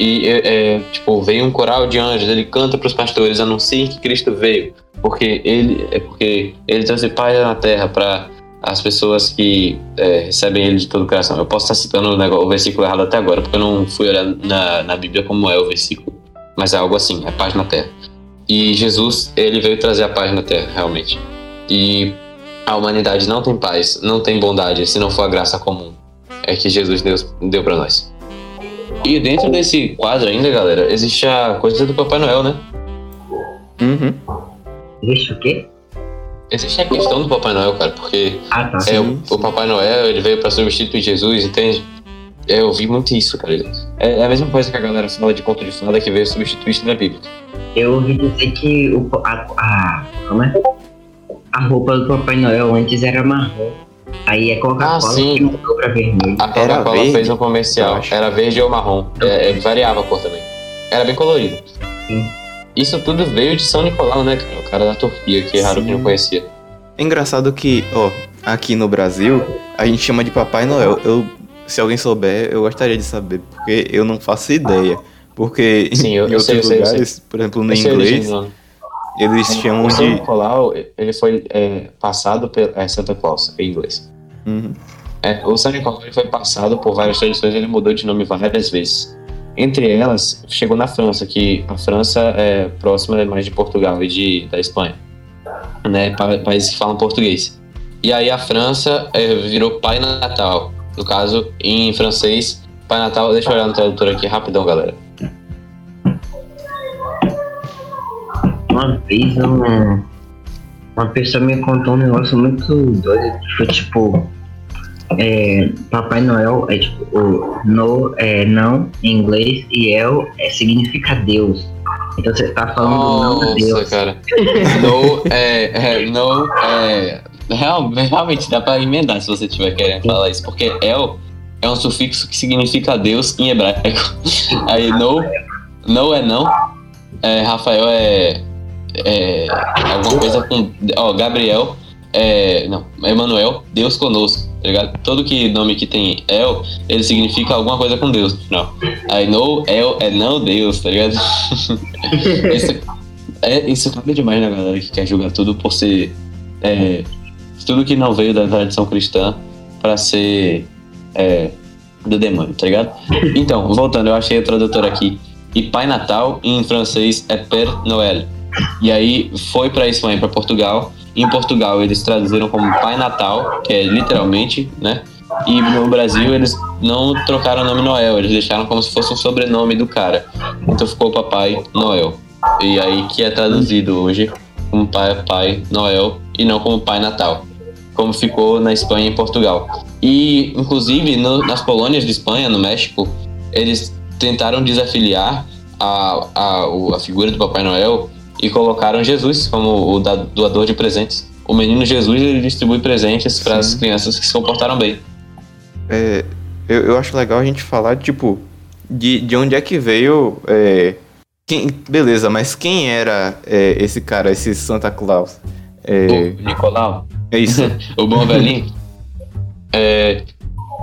E é, é, tipo, vem um coral de anjos, ele canta para os pastores, anunciem que Cristo veio, porque ele é porque ele trouxe paz na terra para as pessoas que é, recebem ele de todo o coração. Eu posso estar citando o, negócio, o versículo errado até agora, porque eu não fui olhar na, na Bíblia como é o versículo. Mas é algo assim, é paz na terra. E Jesus, ele veio trazer a paz na terra, realmente. E a humanidade não tem paz, não tem bondade, se não for a graça comum. é que Jesus deu, deu para nós. E dentro desse quadro ainda, galera, existe a coisa do Papai Noel, né? Uhum. Existe o quê? Existe a questão do Papai Noel, cara, porque Ah, tá. é, o, o Papai Noel ele veio pra substituir Jesus, entende? É, Eu vi muito isso, cara. É é a mesma coisa que a galera fala de conto de fada que veio substituir isso na Bíblia. Eu ouvi dizer que o, a, a, como é? a roupa do Papai Noel antes era marrom. Aí é Ah, Coca-Cola sim. que mudou pra vermelho. A Coca-Cola fez um comercial, era verde ou marrom. É, é, variava a cor também. Era bem colorido. Sim. Isso tudo veio de São Nicolau, né, cara? O cara da Turquia, que é raro que não conhecia. É engraçado que, ó, aqui no Brasil, a gente chama de Papai Noel. Eu, se alguém souber, eu gostaria de saber, porque eu não faço ideia. Porque Sim, eu- em eu outros sei, eu sei, eu lugares, por exemplo, no inglês, original. Eles chamam O São de. Nicolau, ele foi é, passado pelo é, Santa Claus, em inglês. Uhum. É, o São Nicolau ele foi passado por várias tradições, ele mudou de nome várias vezes. Entre elas, chegou na França, que a França é próxima mais de Portugal e de, da Espanha, né, pa- países que falam português. E aí a França é, virou Pai Natal. No caso, em francês, Pai Natal. Deixa eu olhar no tradutor aqui rapidão, galera. Uma vez um, uma pessoa me contou um negócio muito doido, que foi tipo. É, Papai Noel é tipo o no é não em inglês e El é, significa Deus. Então você tá falando não a Nossa, Deus. cara. No, é, é, no, é, real- realmente dá pra emendar se você tiver querendo falar isso, porque El é um sufixo que significa Deus em hebraico. Aí no, no é não, é, Rafael é, é alguma coisa com, ó, Gabriel é, não, Emanuel, Deus conosco, tá ligado? Todo que nome que tem El, ele significa alguma coisa com Deus final. Aí no, El é não Deus, tá ligado? Esse- é, isso cabe demais na galera que quer julgar tudo por ser. é, tudo que não veio da tradição cristã pra ser é, do demônio, tá ligado? Então, voltando, eu achei o tradutor aqui. E Pai Natal em francês é Père Noël. E aí foi pra Espanha, pra Portugal. Em Portugal eles traduziram como Pai Natal, que é literalmente, né? E no Brasil eles não trocaram o nome Noel, eles deixaram como se fosse um sobrenome do cara. Então ficou Papai Noel. E aí que é traduzido hoje como Pai, Pai Noel e não como Pai Natal, como ficou na Espanha e Portugal. E inclusive no- nas colônias de Espanha, no México, eles tentaram desafiliar a, a, a figura do Papai Noel e colocaram Jesus como o doador de presentes. O menino Jesus ele distribui presentes para as crianças que se comportaram bem. É, eu, eu acho legal a gente falar, tipo, de, de onde é que veio. é, quem, beleza, mas quem era é, esse cara, esse Santa Claus? É, O Nicolau, é isso. o bom velhinho. É,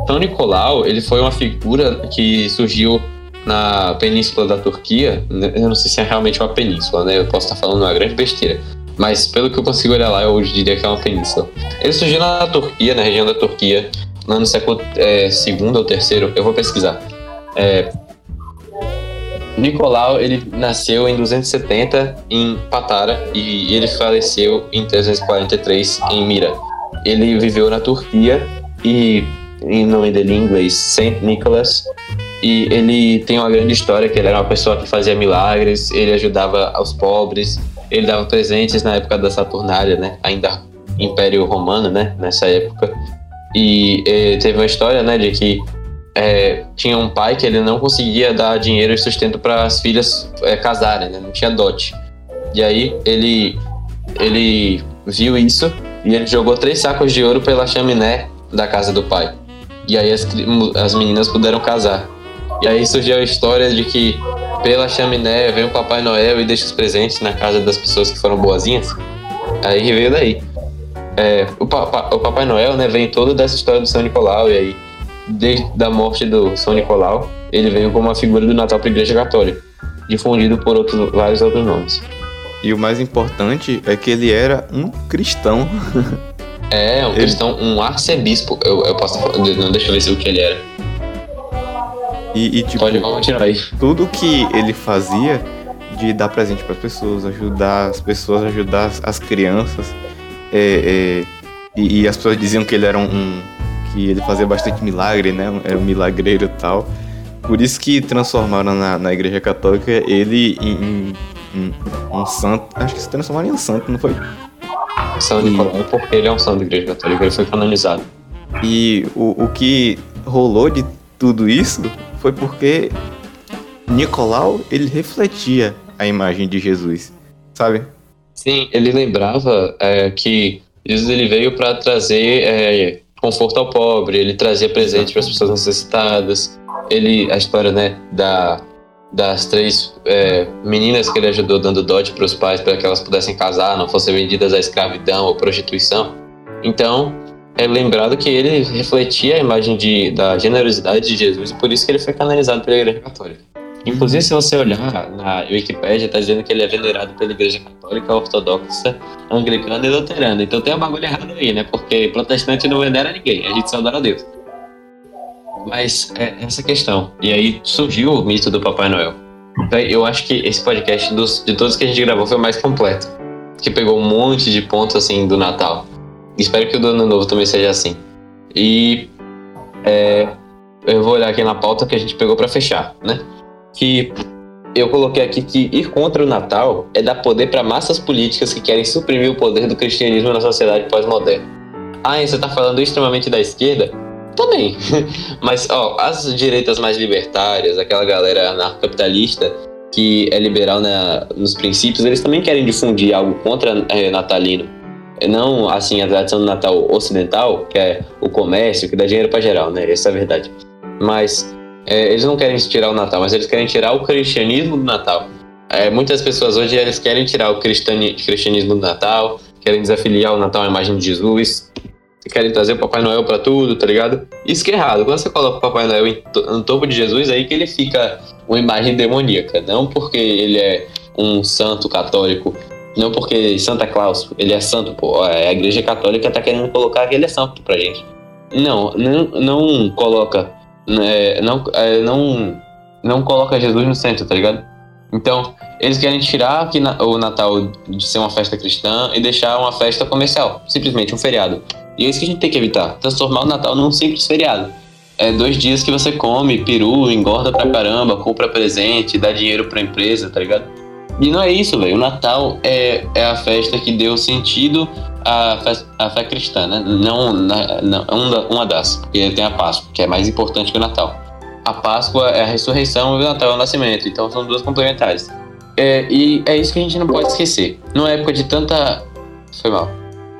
São Nicolau, ele foi uma figura que surgiu na península da Turquia. né, Eu não sei se é realmente uma península, né? Eu posso estar falando uma grande besteira. Mas pelo que eu consigo olhar lá, eu diria que é uma península. Ele surgiu na Turquia, na região da Turquia, lá no século é, segundo ou terceiro. Eu vou pesquisar. É, Nicolau, ele nasceu em 270 em Patara e ele faleceu em 343 em Mira. Ele viveu na Turquia e em nome dele em inglês, Saint Nicholas. E ele tem uma grande história que ele era uma pessoa que fazia milagres, ele ajudava aos pobres, ele dava presentes na época da Saturnália, né? Ainda Império Romano, né? Nessa época. E eh, teve uma história, né, de que é, tinha um pai que ele não conseguia dar dinheiro e sustento para as filhas é, casarem, né? Não tinha dote. E aí ele ele viu isso e ele jogou três sacos de ouro pela chaminé da casa do pai. E aí as, as meninas puderam casar. E aí surgiu a história de que pela chaminé vem o Papai Noel e deixa os presentes na casa das pessoas que foram boazinhas. Aí veio daí. É, o, Papa- o Papai Noel, né, vem toda dessa história do São Nicolau e aí desde a morte do São Nicolau, ele veio como uma figura do Natal para a Igreja Católica, difundido por outros, vários outros nomes. E o mais importante é que ele era um cristão. É, um Ele- cristão, um arcebispo. Eu, eu posso não, deixa eu ver se o que ele era. E, e, tipo, Pode continuar aí. tudo que ele fazia de dar presente para as pessoas, ajudar as pessoas, ajudar as, as crianças. é, é, e, e as pessoas diziam que ele era um, um- e ele fazia bastante milagre, né? Era um milagreiro e tal. Por isso que transformaram na, na igreja católica ele em, em- em um santo. Acho que se transformaram em um santo, não foi? São Nicolau, porque ele é um santo da igreja católica, ele foi canonizado. E o, o que rolou de tudo isso foi porque Nicolau ele refletia a imagem de Jesus, sabe? Sim, ele lembrava é, que Jesus ele veio para trazer é, conforto ao pobre, ele trazia presente para as pessoas necessitadas. Ele, a história né, da, das três é, meninas que ele ajudou dando dote para os pais para que elas pudessem casar, não fossem vendidas à escravidão ou prostituição. Então, é lembrado que ele refletia a imagem de, da generosidade de Jesus e por isso que ele foi canonizado pela Igreja Católica. Inclusive, se você olhar na Wikipédia, está dizendo que ele é venerado pela Igreja Católica, Ortodoxa, Anglicana e Luterana. Então tem um bagulho errado aí, né? Porque protestante não venera ninguém, a gente só adora a Deus. Mas é essa questão. E aí surgiu o mito do Papai Noel. Então, eu acho que esse podcast, dos, de todos que a gente gravou, foi o mais completo. Que pegou um monte de pontos, assim, do Natal. Espero que o do Ano Novo também seja assim. E é, eu vou olhar aqui na pauta que a gente pegou para fechar, né? Que eu coloquei aqui que ir contra o Natal é dar poder para massas políticas que querem suprimir o poder do cristianismo na sociedade pós-moderna. Ah, você tá falando extremamente da esquerda? Também. Mas, ó, as direitas mais libertárias, aquela galera anarcocapitalista que é liberal na, nos princípios, eles também querem difundir algo contra é, natalino. Não, assim, a tradição do Natal ocidental, que é o comércio, que dá dinheiro para geral, né? Essa é a verdade. Mas é, eles não querem tirar o Natal, mas eles querem tirar o cristianismo do Natal. É, muitas pessoas hoje eles querem tirar o cristianismo do Natal, querem desafiliar o Natal à imagem de Jesus, querem trazer o Papai Noel pra tudo, tá ligado? Isso que é errado. Quando você coloca o Papai Noel to- no topo de Jesus, aí que ele fica uma imagem demoníaca. Não porque ele é um santo católico, não porque Santa Claus, ele é santo, pô. A igreja católica tá querendo colocar que ele é santo pra gente. Não, não, não coloca né, não, é, não, não coloca Jesus no centro, tá ligado? Então, eles querem tirar que na- o Natal de ser uma festa cristã e deixar uma festa comercial, simplesmente um feriado. E é isso que a gente tem que evitar, transformar o Natal num simples feriado. É dois dias que você come peru, engorda pra caramba, compra presente, dá dinheiro pra empresa, tá ligado? E não é isso, velho. O Natal é, é a festa que deu sentido à fé, à fé cristã, né? Não, não uma, uma das, porque tem a Páscoa, que é mais importante que o Natal. A Páscoa é a ressurreição e o Natal é o nascimento, então são duas complementares. É, e é isso que a gente não pode esquecer. Numa época de tanta. Foi mal.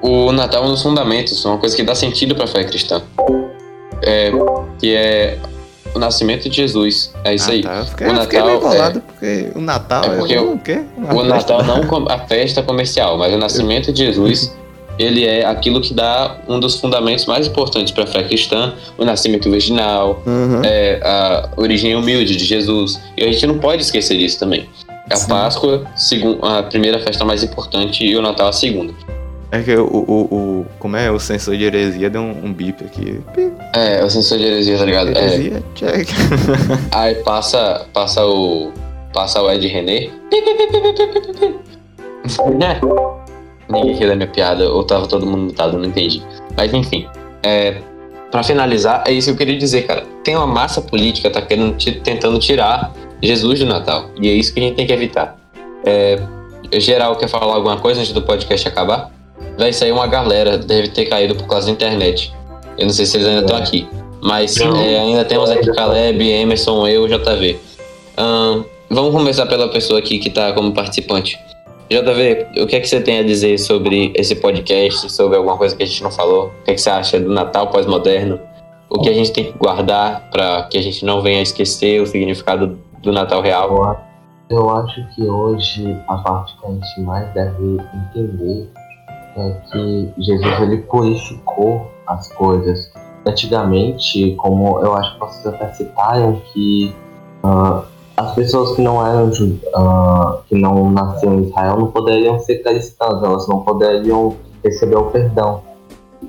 O Natal é um dos fundamentos, uma coisa que dá sentido para a fé cristã. É, que é o nascimento de Jesus. É isso Ah, aí. tá. Eu fiquei, O eu fiquei Natal meio bolado, porque o Natal É porque é o- quê? O. Natal não a festa comercial, mas o nascimento de Jesus, ele é aquilo que dá um dos fundamentos mais importantes para a fé cristã, o nascimento virginal, Uhum. é, a origem humilde de Jesus. E a gente não pode esquecer disso também. A Sim. Páscoa, a primeira festa mais importante, e o Natal a segunda. É que o, o, o- Como é? O sensor de heresia deu um, um bip aqui. Pi, É, o sensor de heresia, tá ligado? É, Heresia, check. aí passa, passa o. Passa o Ed René. É. Ninguém riu da minha piada, ou tava todo mundo mutado, não entendi. Mas enfim. É, pra finalizar, é isso que eu queria dizer, cara. Tem uma massa política tá querendo, tentando tirar Jesus do Natal. E é isso que a gente tem que evitar. É, geral, quer falar alguma coisa antes do podcast acabar? Vai sair uma galera, deve ter caído por causa da internet. Eu não sei se eles ainda estão aqui. Mas é, ainda temos aqui Caleb, Emerson, eu, JV. Ahn, vamos começar pela pessoa aqui que está como participante. JV, o que é que você tem a dizer sobre esse podcast, sobre alguma coisa que a gente não falou? O que é que você acha do Natal pós-moderno? O que a gente tem que guardar para que a gente não venha a esquecer o significado do Natal real? Eu acho que hoje a parte que a gente mais deve entender é que Jesus ele purificou as coisas. Antigamente, como eu acho que vocês até citaram que ah, as pessoas que não eram ah, que não nasceram em Israel não poderiam ser cristãs, elas não poderiam receber o perdão.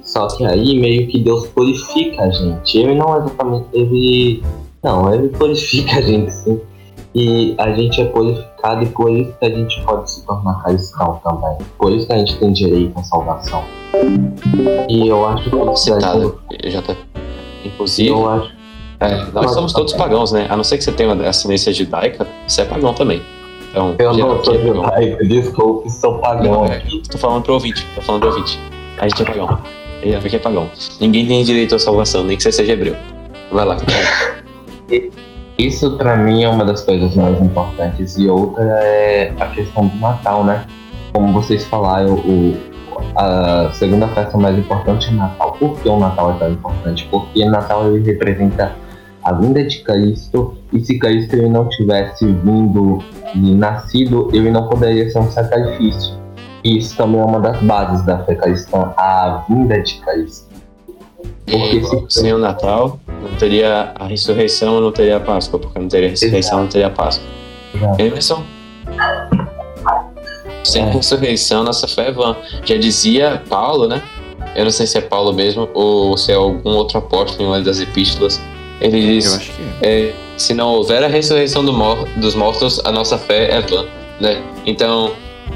Só que aí meio que Deus purifica a gente. Ele não exatamente ele não, ele purifica a gente sim. E a gente é purificado e por isso que a gente pode se tornar cristão também. Por isso que a gente tem direito à salvação. E eu acho que isso é Citado, JV. Inclusive, Eu acho. é, nós somos todos pagãos, né? A não ser que você tenha uma ascendência judaica, você é pagão também. Então, Eu não sou é judaico, desculpe, sou pagão. Não, é, tô falando pro ouvinte, tô falando pro ouvinte. A gente é pagão. Ele aqui é pagão. Ninguém tem direito à salvação, nem que você seja hebreu. Vai lá, continua. Isso pra mim é uma das coisas mais importantes. E outra é a questão do Natal, né? Como vocês falaram, o, a segunda festa mais importante é Natal. Por que o Natal é tão importante? Porque Natal ele representa a vinda de Cristo. E se Cristo ele não tivesse vindo e nascido, ele não poderia ser um sacrifício. Isso também é uma das bases da fé cristã, a vinda de Cristo. Porque se sem o Natal, não teria a ressurreição, não teria a Páscoa, porque não teria a ressurreição, não teria a Páscoa. Emerson? Sem É. ressurreição, nossa fé é vã. Já dizia Paulo, né? Eu não sei se é Paulo mesmo ou se é algum outro apóstolo em uma das epístolas. Ele diz: é. é, se não houver a ressurreição do mor- dos mortos, a nossa fé é vã, né? Então,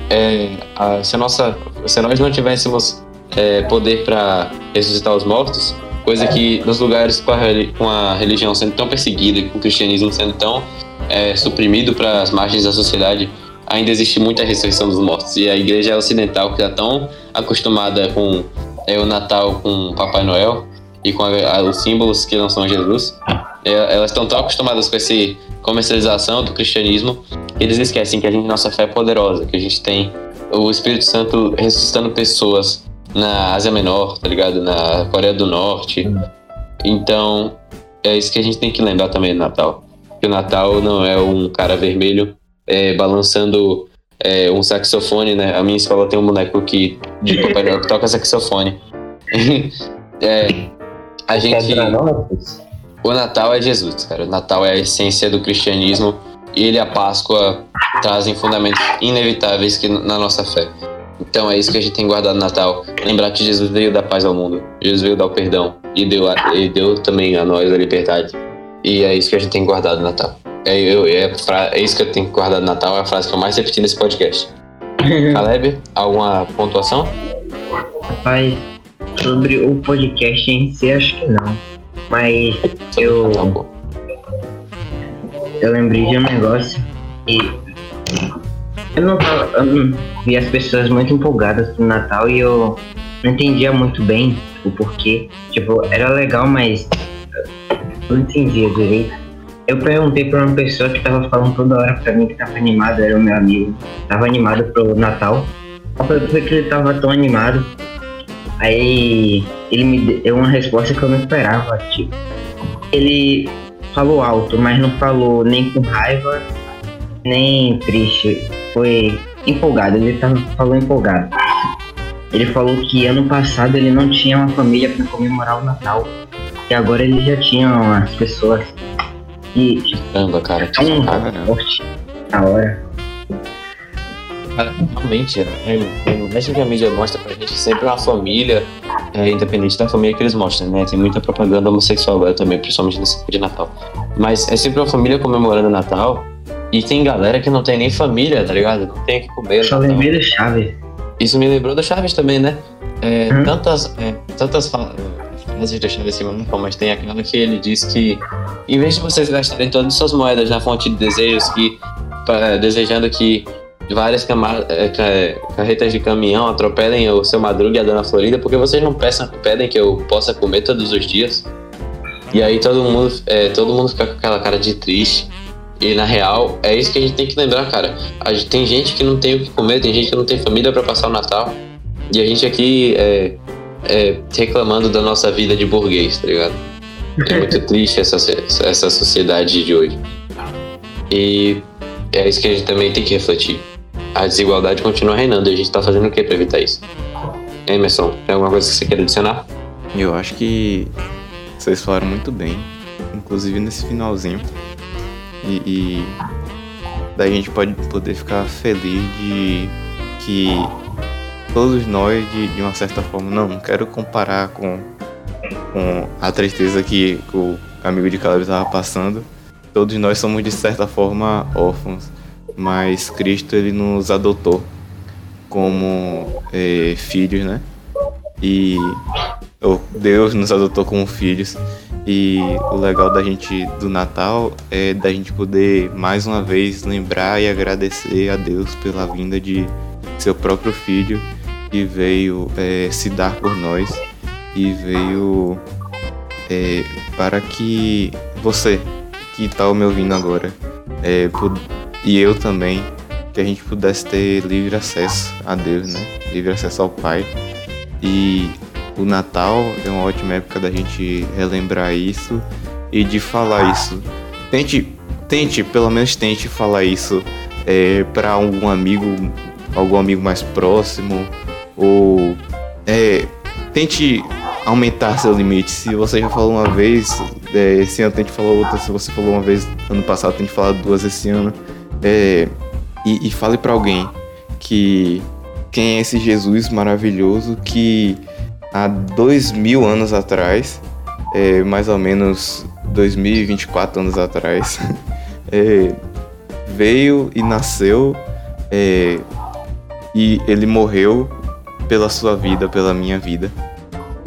é, a- se, a nossa, se nós não tivéssemos é, poder para ressuscitar os mortos, coisa que nos lugares com a, com a religião sendo tão perseguida e com o cristianismo sendo tão é, suprimido para as margens da sociedade, ainda existe muita ressurreição dos mortos. E a igreja ocidental, que está tão acostumada com é, o Natal, com Papai Noel e com a- a- os símbolos que não são Jesus, é, elas estão tão acostumadas com essa comercialização do cristianismo que eles esquecem que a gente, nossa fé é poderosa, que a gente tem o Espírito Santo ressuscitando pessoas na Ásia Menor, tá ligado? Na Coreia do Norte. Então, é isso que a gente tem que lembrar também do Natal. Que o Natal não é um cara vermelho é, balançando é, um saxofone, né? A minha escola tem um boneco que, de Papai Noel que toca saxofone. é, a gente. O Natal é Jesus, cara. O Natal é a essência do cristianismo. E ele e a Páscoa trazem fundamentos inevitáveis que, na nossa fé. Então é isso que a gente tem guardado no Natal. Lembrar que Jesus veio dar paz ao mundo. Jesus veio dar o perdão. E deu, a- e deu também a nós a liberdade. E é isso que a gente tem guardado no Natal. É, eu, é, fra- é isso que eu tenho guardado no Natal. É a frase que eu mais repeti nesse podcast. Caleb, alguma pontuação? Rapaz, sobre o podcast em si, acho que não. Mas eu, Tá bom. eu lembrei de um negócio e eu não tava. Eu vi as pessoas muito empolgadas pro Natal e eu não entendia muito bem o porquê. Tipo, era legal, mas eu não entendia direito. Eu perguntei pra uma pessoa que tava falando toda hora pra mim que tava animado, era o meu amigo, tava animado pro Natal. Eu perguntei que ele tava tão animado. Aí ele me deu uma resposta que eu não esperava, tipo. Ele falou alto, mas não falou nem com raiva, nem triste. Foi empolgado, ele tava, falou empolgado. Ele falou que ano passado ele não tinha uma família para comemorar o Natal. E agora ele já tinha umas pessoas que Caramba, cara. que estão sacada. forte na hora. Cara, realmente, é, é, o resto que a mídia mostra pra gente é sempre uma família, é, independente da família que eles mostram, né? Tem muita propaganda homossexual agora também, principalmente nesse época de Natal. Mas é sempre uma família comemorando o Natal e tem galera que não tem nem família, tá ligado? Não tem o que comer. Só Natal. lembrei do Chaves. Isso me lembrou do Chaves também, né? É, Hum. Tantas, é, tantas fa- frases do Chaves se marcam, mas tem aquela que ele diz que em vez de vocês gastarem todas as suas moedas na fonte de desejos, que pa- desejando que várias é, ca- carretas de caminhão atropelem o seu Madruga e a Dona Florida, porque vocês não peçam, pedem que eu possa comer todos os dias. E aí todo mundo, é, todo mundo fica com aquela cara de triste. E na real, é isso que a gente tem que lembrar, cara. A gente, tem gente que não tem o que comer, tem gente que não tem família pra passar o Natal. E a gente aqui é, é, reclamando da nossa vida de burguês, tá ligado? É muito triste essa, essa sociedade de hoje. E é isso que a gente também tem que refletir. A desigualdade continua reinando e a gente tá fazendo o que pra evitar isso? Emerson, tem alguma coisa que você quer adicionar? Eu acho que vocês falaram muito bem, inclusive nesse finalzinho. E, e daí a gente pode poder ficar feliz de que todos nós, de, de uma certa forma, não, não quero comparar com, com a tristeza que o amigo de Caleb estava passando. Todos nós somos de certa forma órfãos, mas Cristo ele nos adotou como eh, filhos, né? E Deus nos adotou como filhos E o legal da gente do Natal é da gente poder mais uma vez lembrar e agradecer a Deus pela vinda de seu próprio filho que veio é, se dar por nós e veio é, para que você que está me ouvindo agora é, e eu também que a gente pudesse ter livre acesso a Deus, né? Livre acesso ao Pai. E o Natal é uma ótima época da gente relembrar isso e de falar isso. Tente, tente, pelo menos tente falar isso é, para algum amigo, algum amigo mais próximo ou é, tente aumentar seu limite. Se você já falou uma vez, é, esse ano tente falar outra. Se você falou uma vez ano passado, tente falar duas esse ano. É, e, e fale para alguém que quem é esse Jesus maravilhoso que há dois mil anos atrás, é, mais ou menos 2024 anos atrás, é, veio e nasceu é, e ele morreu pela sua vida, pela minha vida.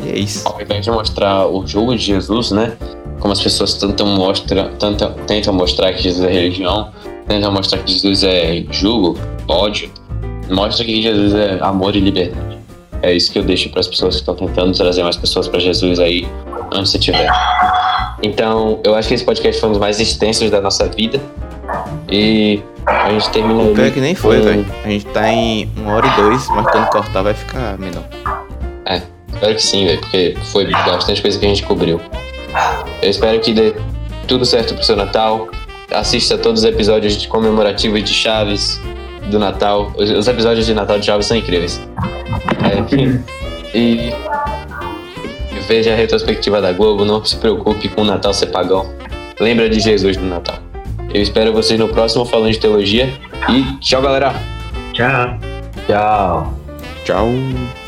E é isso. Ao invés de mostrar o jogo de Jesus, né? Como as pessoas tentam, mostra, tentam, tentam mostrar que Jesus é religião, tentam mostrar que Jesus é jugo, ódio, mostra que Jesus é amor e liberdade. É isso que eu deixo para as pessoas que estão tentando trazer mais pessoas para Jesus aí, onde você estiver. Então, eu acho que esse podcast foi um dos mais extensos da nossa vida. E a gente termina O pior é aí que nem foi, com- velho. A gente tá em uma hora e dois, mas quando cortar vai ficar menor. Espero que sim, velho, porque foi bastante coisa que a gente cobriu. Eu espero que dê tudo certo pro seu Natal. Assista todos os episódios de comemorativos de Chaves do Natal. Os, os episódios de Natal de Chaves são incríveis. É, e veja a retrospectiva da Globo. Não se preocupe com o Natal ser pagão. Lembra de Jesus no Natal. Eu espero vocês no próximo Falando de Teologia. E tchau, galera! Tchau. Tchau. Tchau.